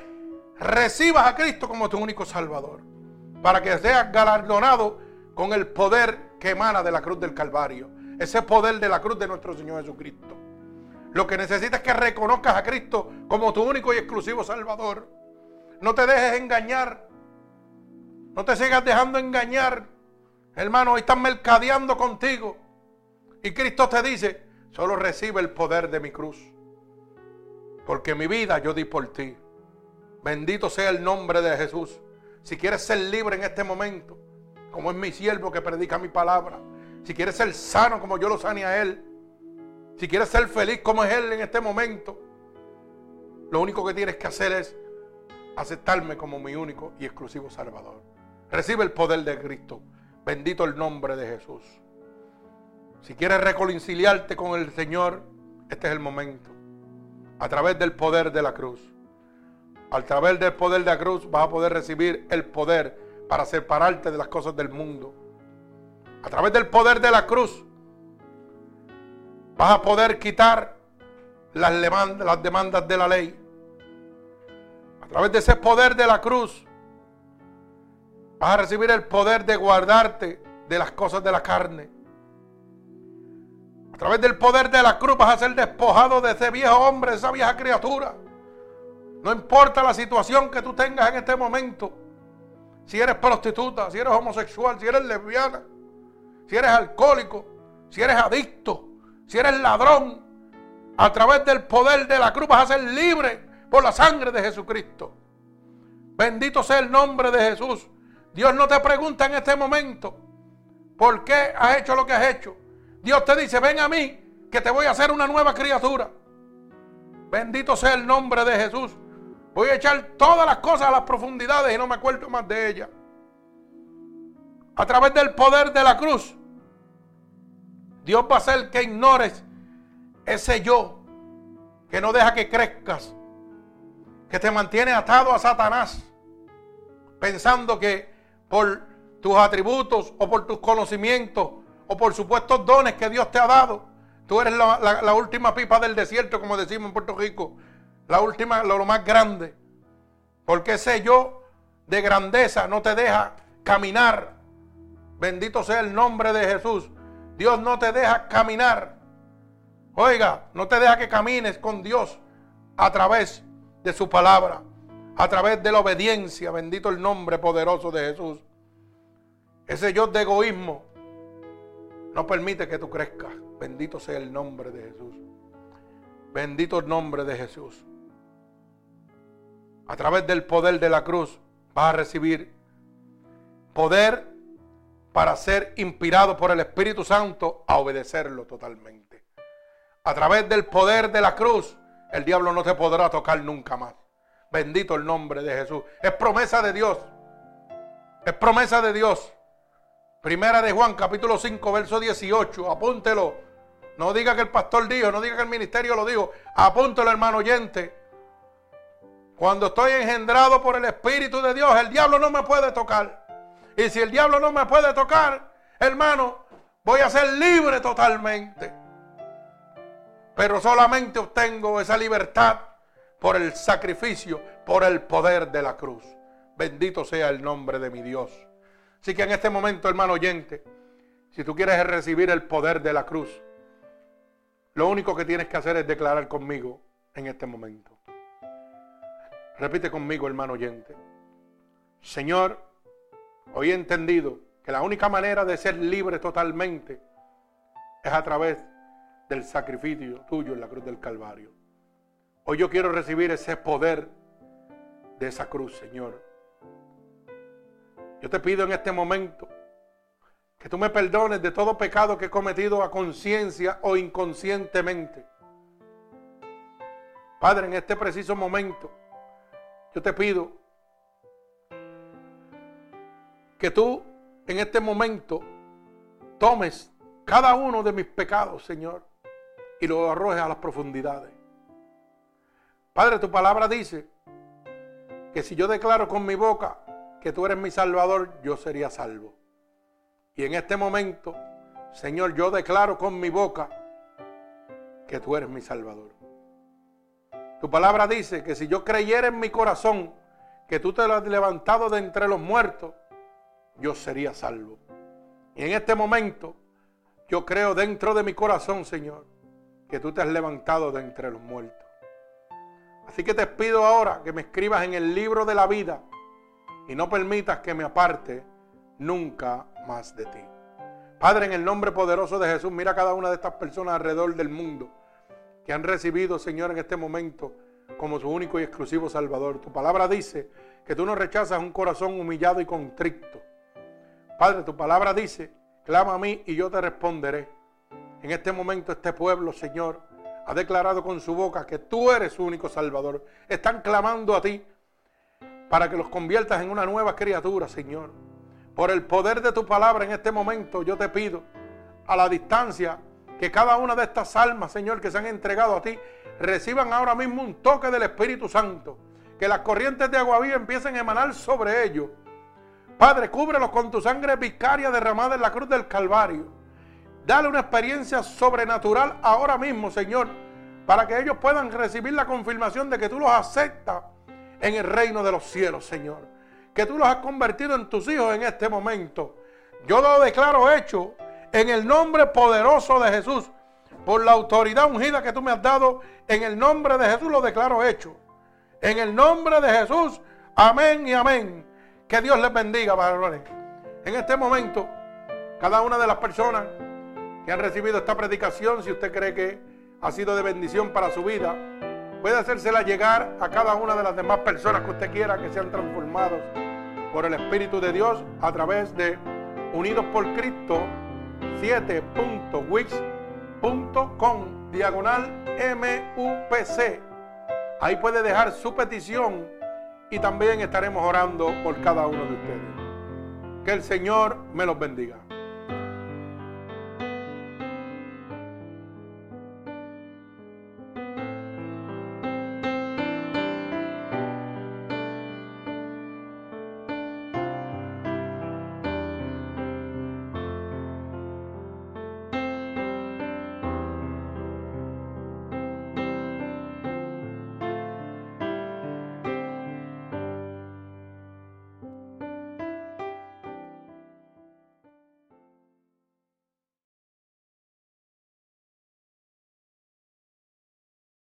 recibas a Cristo como tu único Salvador. Para que seas galardonado con el poder que emana de la cruz del Calvario. Ese poder de la cruz de nuestro Señor Jesucristo. Lo que necesitas es que reconozcas a Cristo como tu único y exclusivo Salvador. No te dejes engañar. No te sigas dejando engañar. Hermano, están mercadeando contigo. Y Cristo te dice, solo recibe el poder de mi cruz. Porque mi vida yo di por ti. Bendito sea el nombre de Jesús. Si quieres ser libre en este momento, como es mi siervo que predica mi palabra. Si quieres ser sano como yo lo sane a él. Si quieres ser feliz como es él en este momento. Lo único que tienes que hacer es aceptarme como mi único y exclusivo Salvador. Recibe el poder de Cristo. Bendito el nombre de Jesús. Si quieres reconciliarte con el Señor, este es el momento. A través del poder de la cruz. A través del poder de la cruz vas a poder recibir el poder para separarte de las cosas del mundo. A través del poder de la cruz vas a poder quitar las demandas, las demandas de la ley. A través de ese poder de la cruz vas a recibir el poder de guardarte de las cosas de la carne. A través del poder de la cruz vas a ser despojado de ese viejo hombre, de esa vieja criatura. No importa la situación que tú tengas en este momento. Si eres prostituta, si eres homosexual, si eres lesbiana, si eres alcohólico, si eres adicto, si eres ladrón, a través del poder de la cruz vas a ser libre por la sangre de Jesucristo. Bendito sea el nombre de Jesús. Dios no te pregunta en este momento por qué has hecho lo que has hecho. Dios te dice, ven a mí, que te voy a hacer una nueva criatura. Bendito sea el nombre de Jesús. Voy a echar todas las cosas a las profundidades y no me acuerdo más de ellas. A través del poder de la cruz, Dios va a hacer que ignores ese yo que no deja que crezcas, que te mantiene atado a Satanás, pensando que por tus atributos o por tus conocimientos o por supuestos dones que Dios te ha dado, tú eres la, última pipa del desierto, como decimos en Puerto Rico, la última, lo, más grande. Porque ese yo de grandeza no te deja caminar. Bendito sea el nombre de Jesús. Dios no te deja caminar. Oiga, no te deja que camines con Dios a través de su palabra, a través de la obediencia. Bendito el nombre poderoso de Jesús. Ese yo de egoísmo no permite que tú crezcas. Bendito sea el nombre de Jesús. Bendito el nombre de Jesús a través del poder de la cruz, vas a recibir poder para ser inspirado por el Espíritu Santo a obedecerlo totalmente. A través del poder de la cruz, el diablo no te podrá tocar nunca más. Bendito el nombre de Jesús. Es promesa de Dios. Es promesa de Dios. Primera de Juan, capítulo 5, verso 18. Apúntelo. No diga que el pastor dijo, no diga que el ministerio lo dijo. Apúntelo, hermano oyente. Cuando estoy engendrado por el Espíritu de Dios, el diablo no me puede tocar. Y si el diablo no me puede tocar, hermano, voy a ser libre totalmente. Pero solamente obtengo esa libertad por el sacrificio, por el poder de la cruz. Bendito sea el nombre de mi Dios. Así que en este momento, hermano oyente, si tú quieres recibir el poder de la cruz, lo único que tienes que hacer es declarar conmigo en este momento. Repite conmigo, hermano oyente. Señor, hoy he entendido que la única manera de ser libre totalmente es a través del sacrificio tuyo en la cruz del Calvario. Hoy yo quiero recibir ese poder de esa cruz, Señor. Yo te pido en este momento que tú me perdones de todo pecado que he cometido a conciencia o inconscientemente. Padre, en este preciso momento, yo te pido que tú en este momento tomes cada uno de mis pecados, Señor, y lo arrojes a las profundidades. Padre, tu palabra dice que si yo declaro con mi boca que tú eres mi salvador, yo sería salvo. Y en este momento, Señor, yo declaro con mi boca que tú eres mi salvador. Tu palabra dice que si yo creyera en mi corazón que tú te lo has levantado de entre los muertos, yo sería salvo. Y en este momento, yo creo dentro de mi corazón, Señor, que tú te has levantado de entre los muertos. Así que te pido ahora que me escribas en el libro de la vida y no permitas que me aparte nunca más de ti. Padre, en el nombre poderoso de Jesús, mira a cada una de estas personas alrededor del mundo que han recibido, Señor, en este momento como su único y exclusivo Salvador. Tu palabra dice que tú no rechazas un corazón humillado y contrito. Padre, tu palabra dice, clama a mí y yo te responderé. En este momento este pueblo, Señor, ha declarado con su boca que tú eres su único Salvador. Están clamando a ti para que los conviertas en una nueva criatura, Señor. Por el poder de tu palabra en este momento yo te pido a la distancia que cada una de estas almas, Señor, que se han entregado a ti, reciban ahora mismo un toque del Espíritu Santo. Que las corrientes de agua viva empiecen a emanar sobre ellos. Padre, cúbrelos con tu sangre vicaria derramada en la cruz del Calvario. Dale una experiencia sobrenatural ahora mismo, Señor, para que ellos puedan recibir la confirmación de que tú los aceptas en el reino de los cielos, Señor. Que tú los has convertido en tus hijos en este momento. Yo lo declaro hecho en el nombre poderoso de Jesús. Por la autoridad ungida que tú me has dado, en el nombre de Jesús lo declaro hecho. En el nombre de Jesús, amén y amén. Que Dios les bendiga, varones. En este momento, cada una de las personas que han recibido esta predicación, si usted cree que ha sido de bendición para su vida, puede hacérsela llegar a cada una de las demás personas que usted quiera que sean transformados por el Espíritu de Dios a través de Unidos por Cristo 7.wix.com diagonal MUPC. Ahí puede dejar su petición y también estaremos orando por cada uno de ustedes. Que el Señor me los bendiga.